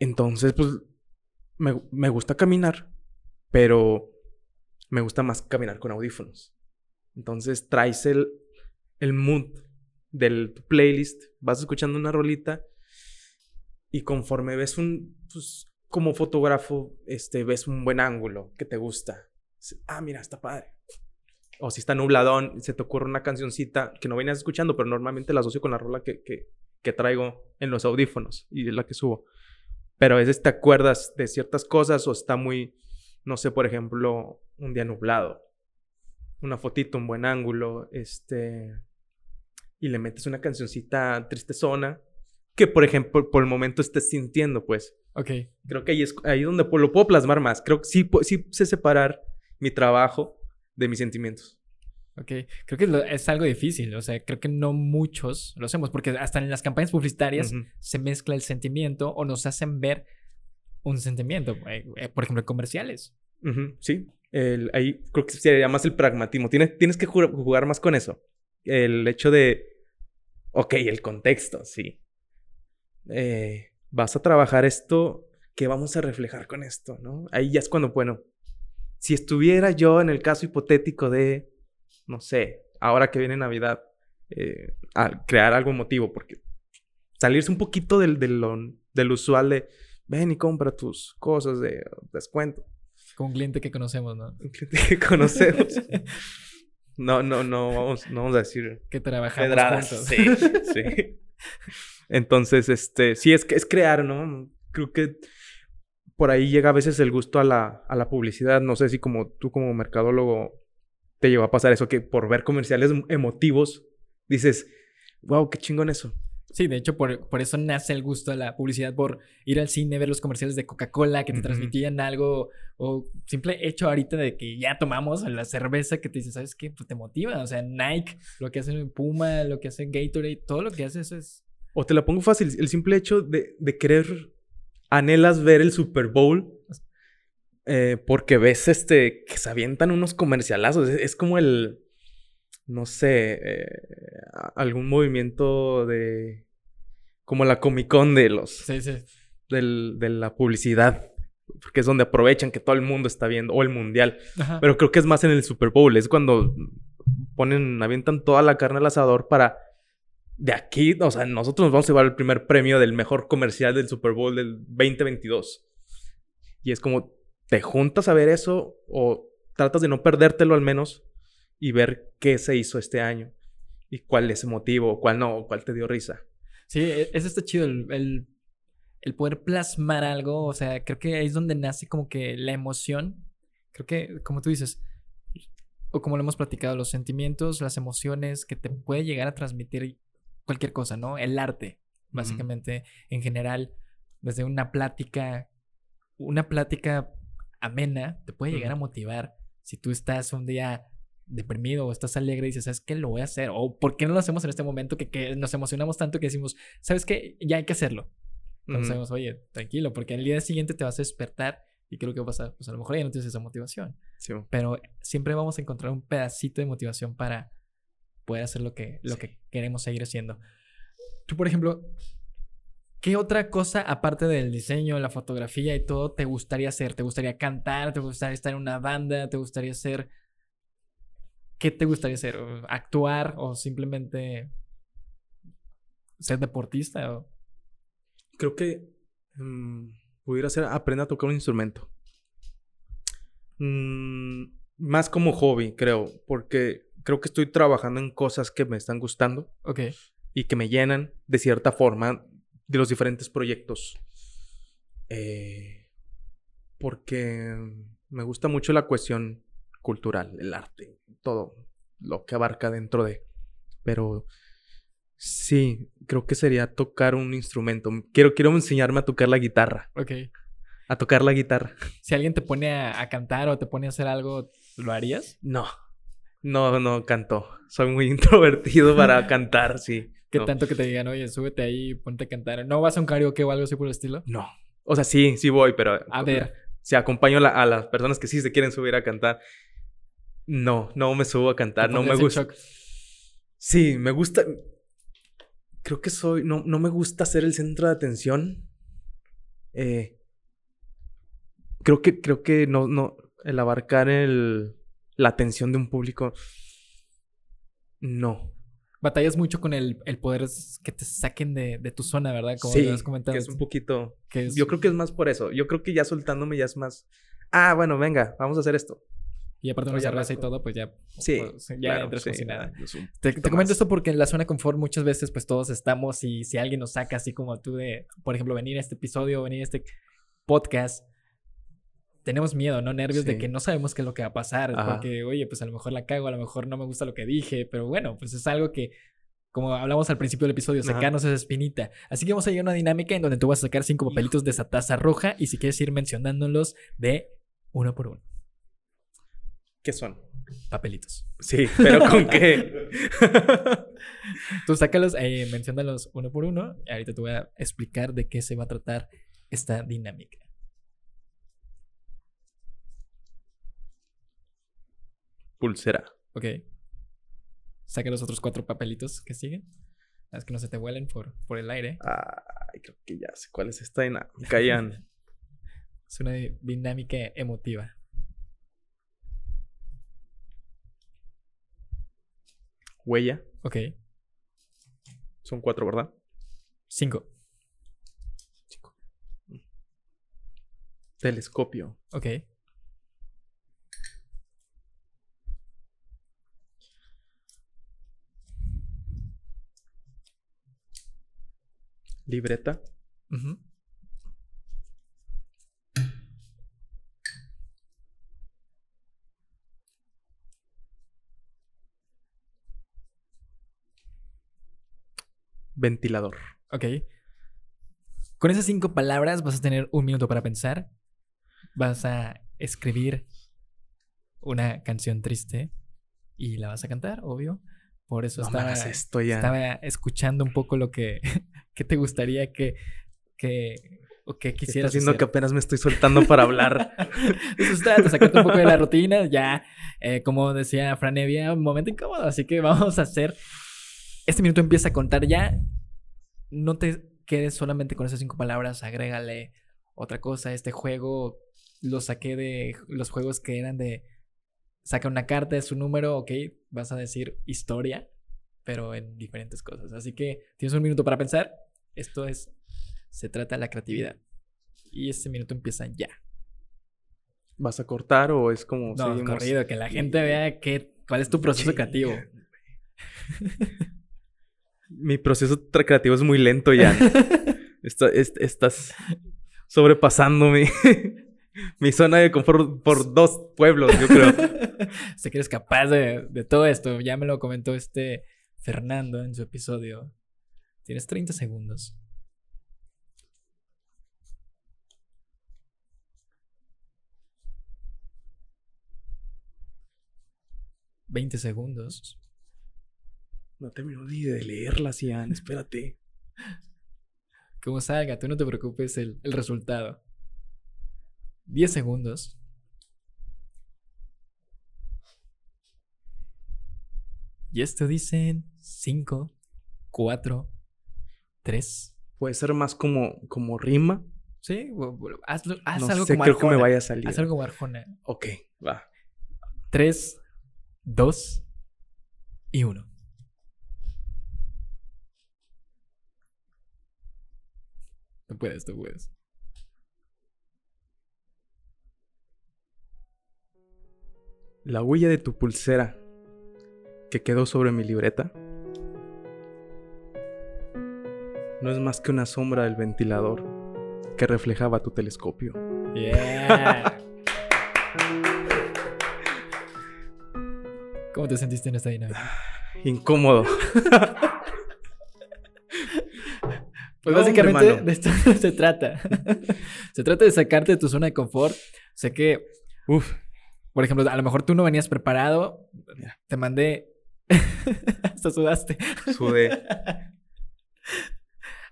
Entonces, pues, me, me gusta caminar, pero me gusta más caminar con audífonos. Entonces, traes el, el mood del playlist, vas escuchando una rolita y conforme ves un, pues, como fotógrafo, este, ves un buen ángulo que te gusta. Ah, mira, está padre o si está nubladón, se te ocurre una cancioncita que no venías escuchando, pero normalmente la asocio con la rola que, que, que traigo en los audífonos y es la que subo. Pero a veces te acuerdas de ciertas cosas o está muy, no sé, por ejemplo, un día nublado, una fotito, un buen ángulo, este, y le metes una cancioncita tristezona que, por ejemplo, por el momento estés sintiendo, pues. Ok. Creo que ahí es ahí donde lo puedo plasmar más. Creo que sí, sí sé separar mi trabajo de mis sentimientos. Ok, creo que lo- es algo difícil, o sea, creo que no muchos lo hacemos, porque hasta en las campañas publicitarias Ujú. se mezcla el sentimiento o nos hacen ver un sentimiento, eh, eh, por ejemplo, comerciales. Ujú, sí. El- ahí creo que sería más el pragmatismo. Tienes, tienes que ju- jugar más con eso. El hecho de, ok, el contexto, sí. Eh, vas a trabajar esto, ¿qué vamos a reflejar con esto? ¿no? Ahí ya es cuando, bueno, si estuviera yo en el caso hipotético de, no sé, ahora que viene Navidad, eh, a crear algo emotivo, porque salirse un poquito del, del usual de, ven y compra tus cosas de descuento. Con un cliente que conocemos, ¿no? Un cliente que conocemos. No, no, no, vamos, no vamos a decir que trabajamos pedradas. juntos. Sí, sí. Entonces, este, sí, es, que- es crear, ¿no? Creo que por ahí llega a veces el gusto a la, a la publicidad. No sé si como tú como mercadólogo te llegó a pasar eso, que por ver comerciales emotivos dices, wow, qué chingón eso. Sí, de hecho, por, por eso nace el gusto de la publicidad, por ir al cine, ver los comerciales de Coca-Cola que te transmitían algo, o simple hecho ahorita de que ya tomamos la cerveza que te dice, ¿sabes qué? Pues te motiva. O sea, Nike, lo que hace Puma, lo que hace Gatorade, todo lo que hace eso es. O te la pongo fácil, el simple hecho de, de querer, anhelas ver el Super Bowl eh, porque ves este, que se avientan unos comercialazos. Es, es como el, no sé, eh, algún movimiento de, como la Comic Con de los, Sí, sí. del- de la publicidad. Porque es donde aprovechan que todo el mundo está viendo, o el mundial. Ajá. Pero creo que es más en el Super Bowl. Es cuando ponen, avientan toda la carne al asador para. De aquí, o sea, nosotros nos vamos a llevar el primer premio del mejor comercial del Super Bowl del 2022. Y es como, te juntas a ver eso o tratas de no perdértelo al menos y ver qué se hizo este año y cuál es el motivo, cuál no, cuál te dio risa. Sí, e- eso está chido, el, el, el poder plasmar algo, o sea, creo que ahí es donde nace como que la emoción, creo que, como tú dices, o como lo hemos platicado, los sentimientos, las emociones que te puede llegar a transmitir cualquier cosa, ¿no? El arte, básicamente, en general, desde una plática, una plática amena, te puede llegar a motivar si tú estás un día deprimido o estás alegre y dices, ¿sabes qué? Lo voy a hacer. O ¿por qué no lo hacemos en este momento que, que nos emocionamos tanto que decimos, ¿sabes qué? Ya hay que hacerlo. Entonces, Ujú. decimos, oye, tranquilo, porque el día siguiente te vas a despertar y creo que va a pasar, pues a lo mejor ya no tienes esa motivación. Sí. Pero siempre vamos a encontrar un pedacito de motivación para poder hacer lo que, lo Sí. que queremos seguir haciendo. Tú, por ejemplo, ¿qué otra cosa, aparte del diseño, la fotografía y todo, te gustaría hacer? ¿Te gustaría cantar? ¿Te gustaría estar en una banda? ¿Te gustaría hacer... ¿Qué te gustaría hacer? ¿O ¿Actuar o simplemente ser deportista? O... Creo que mm, pudiera ser aprender a tocar un instrumento. Mm, más como hobby, creo, porque creo que estoy trabajando en cosas que me están gustando Ok, y que me llenan de cierta forma de los diferentes proyectos. Eh, porque me gusta mucho la cuestión cultural, el arte, todo lo que abarca dentro de. Pero sí, creo que sería tocar un instrumento. Quiero, quiero enseñarme a tocar la guitarra. Ok. A tocar la guitarra. Si alguien te pone a, a cantar o te pone a hacer algo, ¿lo harías? No. No, no canto. Soy muy introvertido para cantar, sí. ¿Qué No. tanto que te digan, oye, súbete ahí y ponte a cantar? ¿No vas a un karaoke o algo así por el estilo? No. O sea, sí, sí voy, pero... A ver, Si acompaño la- a las personas que sí se quieren subir a cantar. No, no me subo a cantar. No me gusta. shock. Sí, me gusta. Creo que soy. No, no me gusta ser el centro de atención. Eh, creo que, creo que no, no. El abarcar el, la atención de un público. No. Batallas mucho con el, el poder que te saquen de, de tu zona, ¿verdad? Como sí, lo has comentado. que es un poquito. es- Yo creo que es más por eso. Yo creo que ya soltándome ya es más. Ah, bueno, venga, vamos a hacer esto. Y aparte una cerveza y todo, pues ya, Sí, pues, ya claro, entras sí, nada. Te, comento esto porque en la zona de confort muchas veces pues todos estamos y si alguien nos saca así como tú de, por ejemplo, venir a este episodio, venir a este podcast, tenemos miedo, ¿no? Nervios de que no sabemos qué es lo que va a pasar, Ajá. porque, oye, pues a lo mejor la cago, a lo mejor no me gusta lo que dije, pero bueno, pues es algo que, como hablamos al principio del episodio, sacarnos esa espinita. Así que vamos a llegar a una dinámica en donde tú vas a sacar cinco papelitos de esa taza roja y si quieres ir mencionándolos de uno por uno. ¿Qué son? Papelitos. Sí, pero ¿con qué? Tú sácalos, eh, menciónalos uno por uno. Ahorita te voy a explicar de qué se va a tratar esta dinámica. Pulsera. Ok. Saca los otros cuatro papelitos que siguen. Haz que no se te vuelen por, por el aire. Ay, creo que ya sé cuál es esta dinámica. Es una di- dinámica emotiva. Huella. Ok. Son cuatro, ¿verdad? Cinco. Telescopio. Ok. Libreta. Ujú. Ventilador. Ok. Con esas cinco palabras vas a tener un minuto para pensar. Vas a escribir una canción triste y la vas a cantar, obvio. Por eso No estaba, esto, Ian. estaba escuchando un poco lo que, que te gustaría que, que, o que quisieras haciendo hacer. que apenas me estoy soltando para hablar. Eso está, te sacaste un poco de la rutina. Ya, eh, como decía Fran Evia, un momento incómodo. Así que vamos a hacer. Este minuto empieza a contar ya. No te quedes solamente con esas cinco palabras. Agrégale otra cosa. Este juego lo saqué de los juegos que eran de. Saca una carta de su número, ok. Vas a decir historia, pero en diferentes cosas. Así que tienes un minuto para pensar. Esto es. Se trata de la creatividad. Y este minuto empieza ya. ¿Vas a cortar o es como No, seguimos? corrido, que la gente vea qué, cuál es tu proceso Sí, creativo. Mi proceso creativo es muy lento, ya. estás sobrepasando mi, mi zona de confort por dos pueblos, yo creo. sé que eres capaz de, de todo esto. Ya me lo comentó este Fernando en su episodio. Tienes 30 segundos. ¿20 segundos? No termino ni de leerlas, Ian. Espérate. Como salga, tú no te preocupes el, el resultado. 10 segundos. Y esto dicen 5, 4, 3. Puede ser más como, como rima. Sí, hazlo- haz no algo sé, como creo que me Arjona. vaya a salir. Haz algo como Arjona. Ok, va. 3, 2 y 1. Tú puedes, tú puedes. La huella de tu pulsera que quedó sobre mi libreta no es más que una sombra del ventilador que reflejaba tu telescopio. Yeah. ¿Cómo te sentiste en esta dinámica? incómodo. Pues básicamente hombre, de esto se trata. se trata de sacarte de tu zona de confort. Sé que, Uf, por ejemplo, a lo mejor tú no venías preparado. Te mandé. Hasta sudaste. sudé.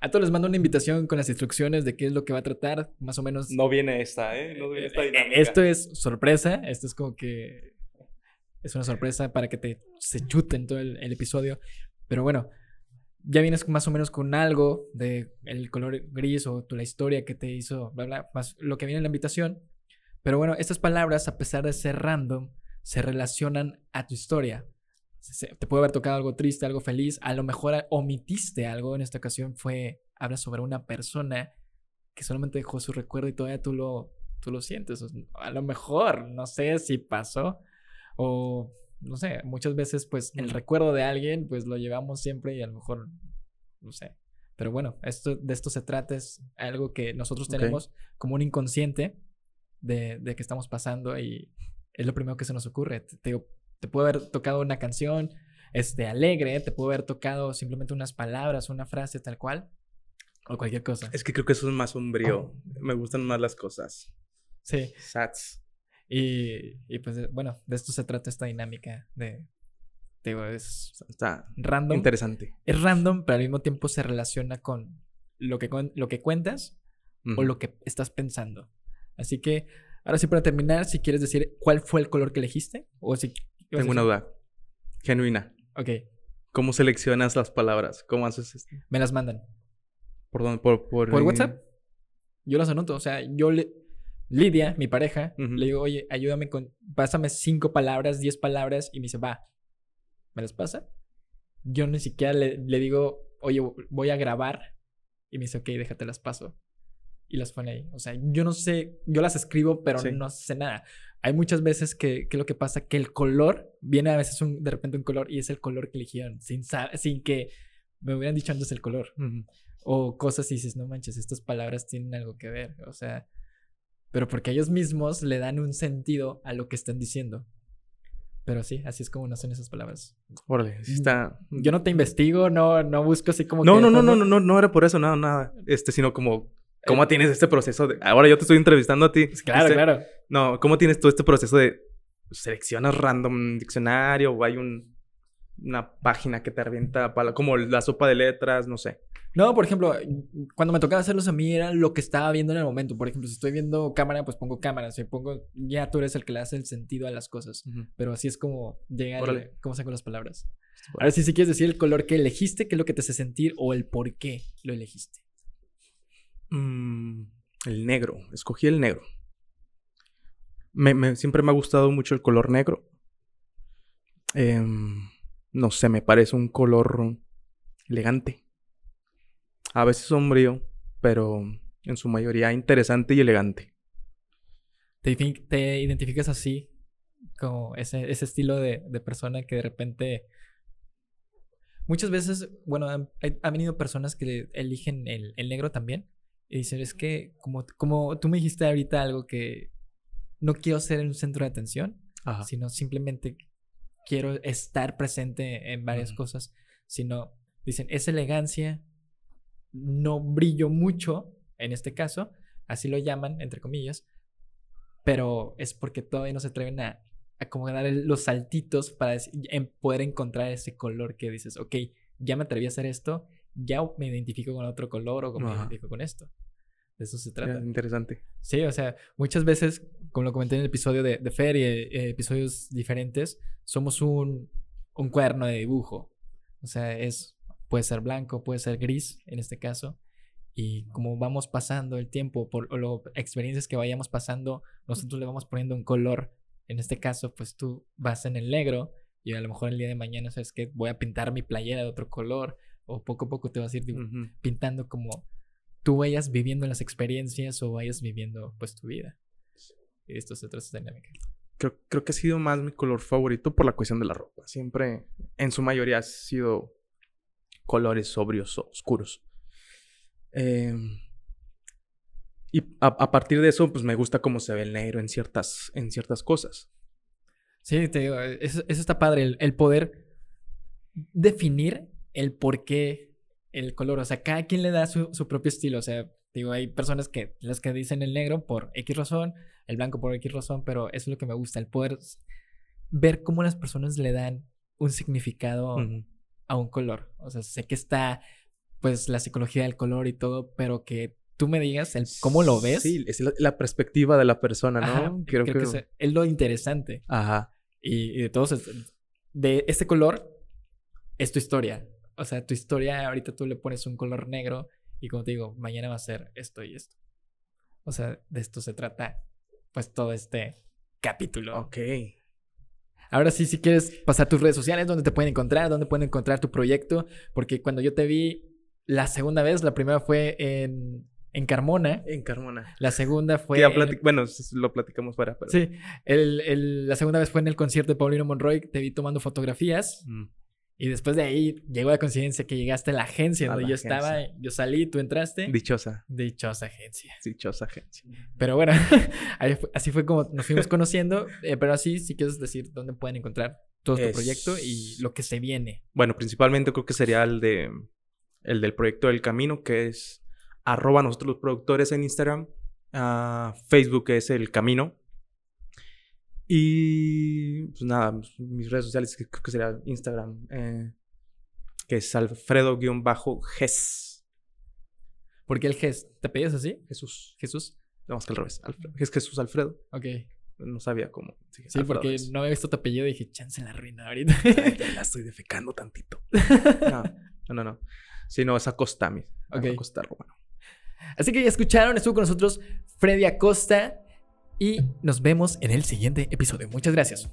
A todos les mando una invitación con las instrucciones de qué es lo que va a tratar, más o menos. No viene esta, ¿eh? No viene esta Eh, dinámica. Esto es sorpresa. Esto es como que. Es una sorpresa para que te se chuten todo el, el episodio. Pero bueno, ya vienes más o menos con algo de el color gris o tu, la historia que te hizo, bla, bla, más lo que viene en la invitación. Pero bueno, estas palabras, a pesar de ser random, se relacionan a tu historia. Te puede haber tocado algo triste, algo feliz. A lo mejor omitiste algo. En esta ocasión fue, habla sobre una persona que solamente dejó su recuerdo y todavía tú lo, tú lo sientes. A lo mejor, no sé si pasó. O, no sé, muchas veces pues el recuerdo de alguien pues lo llevamos siempre y a lo mejor, no sé. Pero bueno, esto, de esto se trata, es algo que nosotros tenemos como un inconsciente de, de que estamos pasando y es lo primero que se nos ocurre. Te, te te puede haber tocado una canción este, alegre, te puede haber tocado simplemente unas palabras, una frase tal cual, o cualquier cosa. Es que creo que eso es más sombrío. Me gustan más las cosas. Sí, Sats. Y, y pues eh, bueno, de esto se trata esta dinámica de, te digo, es Está random. interesante. Es random, pero al mismo tiempo se relaciona con lo que, lo que cuentas o lo que estás pensando. Así que, ahora sí, para terminar, si quieres decir cuál fue el color que elegiste, o si... Tengo una duda. Genuina. Ok, ¿Cómo seleccionas las palabras? ¿Cómo haces esto? me las mandan. ¿Por dónde? ¿Por, por, ¿Por WhatsApp? Yo las anoto. O sea, yo le... Lidia, mi pareja, le digo, oye, ayúdame con... Pásame cinco palabras, diez palabras, y me dice, va. ¿Me las pasa? Yo ni siquiera le, le digo, oye, voy a grabar. Y me dice, ok, déjate las paso. Y las pone ahí. O sea, yo no sé, yo las escribo, pero Sí. no sé nada. Hay muchas veces que, que lo que pasa que el color, viene a veces un- de repente un color y es el color que eligieron, sin, sin que me hubieran dicho antes el color o cosas y dices, no manches, estas palabras tienen algo que ver, o sea, pero porque ellos mismos le dan un sentido a lo que están diciendo. Pero sí, así es como nacen esas palabras. Órale, sí está. Yo no te investigo, no, no busco así como No, que no, no, no, no, no, no era por eso, nada, nada. Este, sino como. ¿Cómo Eh, tienes este proceso de. Ahora yo te estoy entrevistando a ti. Claro, Este- claro. No, ¿cómo tienes tú este proceso de. Seleccionas random diccionario o hay un. Una página que te revienta pala- como la sopa de letras, no sé. No, por ejemplo, cuando me tocaba hacerlos a mí era lo que estaba viendo en el momento. Por ejemplo, si estoy viendo cámara, pues pongo cámara. Si pongo, ya tú eres el que le hace el sentido a las cosas. Pero así es como llega, Órale. cómo saco las palabras. Ahora sí, si quieres decir el color que elegiste, qué es lo que te hace sentir o el por qué lo elegiste. Mm, el negro. Escogí el negro. Me, me- siempre me ha gustado mucho el color negro. Em, no sé, me parece un color elegante. A veces sombrío, pero en su mayoría interesante y elegante. ¿Te, te identificas así? Como ese, ese estilo de, de persona que de repente... Muchas veces, bueno, han venido personas que eligen el, el negro también. Y dicen, es que como, como tú me dijiste ahorita algo que no quiero ser un centro de atención, Ajá. sino simplemente quiero estar presente en varias Ujú. cosas, sino dicen, es elegancia, no brillo mucho, en este caso, así lo llaman, entre comillas, pero es porque todavía no se atreven a, a como dar el- los saltitos para poder encontrar ese color que dices, ok, ya me atreví a hacer esto, ya me identifico con otro color o me identifico con esto. De eso se trata. interesante. Sí, o sea, muchas veces, como lo comenté en el episodio de, de Fer y eh, episodios diferentes, somos un, un cuaderno de dibujo. O sea, es, puede ser blanco, puede ser gris en este caso. Y como vamos pasando el tiempo, por las experiencias que vayamos pasando, nosotros le vamos poniendo un color. En este caso, pues tú vas en el negro y a lo mejor el día de mañana, ¿sabes que Voy a pintar mi playera de otro color. O poco a poco te vas a ir pintando como tú vayas viviendo las experiencias o vayas viviendo pues tu vida. Y esto se trata de dinámica. Creo, creo que ha sido más mi color favorito por la cuestión de la ropa. Siempre, en su mayoría, ha sido colores sobrios, o oscuros. Em, y a, a partir de eso, pues me gusta cómo se ve el negro en ciertas, en ciertas cosas. Sí, te digo, eso, eso está padre, el, el poder definir el por qué el color. O sea, cada quien le da su, su propio estilo. O sea, digo, hay personas que las que dicen el negro por X razón, el blanco por X razón, pero eso es lo que me gusta, el poder ver cómo las personas le dan un significado a un color. O sea, sé que está pues la psicología del color y todo, pero que tú me digas el cómo lo ves. Sí, es la, la perspectiva de la persona, ¿no? Ajá, creo, que, es, es lo interesante. Ajá. Y, y de todos, de este color es tu historia. O sea, tu historia, ahorita tú le pones un color negro y como te digo, mañana va a ser esto y esto. O sea, de esto se trata pues todo este capítulo. Ok. Ahora sí, si quieres pasar tus redes sociales, ¿dónde te pueden encontrar? ¿Dónde pueden encontrar tu proyecto? Porque cuando yo te vi la segunda vez, la primera fue en, en Carmona, En Carmona. la segunda fue... Ya en- Bueno, lo platicamos fuera, pero... Sí, el- el- la segunda vez fue en el concierto de Paulino Monroy, te vi tomando fotografías Mm. Y después de ahí llegó la coincidencia que llegaste a la agencia A donde la yo estaba, yo salí, tú entraste. Dichosa. Dichosa agencia. Dichosa agencia. Pero bueno, así fue como nos fuimos conociendo, eh, pero así si quieres decir dónde pueden encontrar todo tu Es- proyecto y lo que se viene. Bueno, principalmente creo que sería el de... El del proyecto del camino, que es... Arroba nosotros los productores en Instagram. ah, Facebook es el camino. Y... Pues nada, pues, mis redes sociales que creo que sería Instagram. eh, que es Alfredo-Ges. ¿Por qué el GES? ¿Te pedías así? Jesús. Jesús. No, más que al revés. Alfredo. Es Jesús Alfredo. Ok. No sabía cómo. Sí, porque no había visto tu apellido y dije, chance la ruina ahorita. Ay, ya la estoy defecando tantito. No, no, no. no. Sí, no, es Acosta, mi. Ok. Acosta Romano. Así que ya escucharon, estuvo con nosotros Freddy Acosta y nos vemos en el siguiente episodio. Muchas gracias.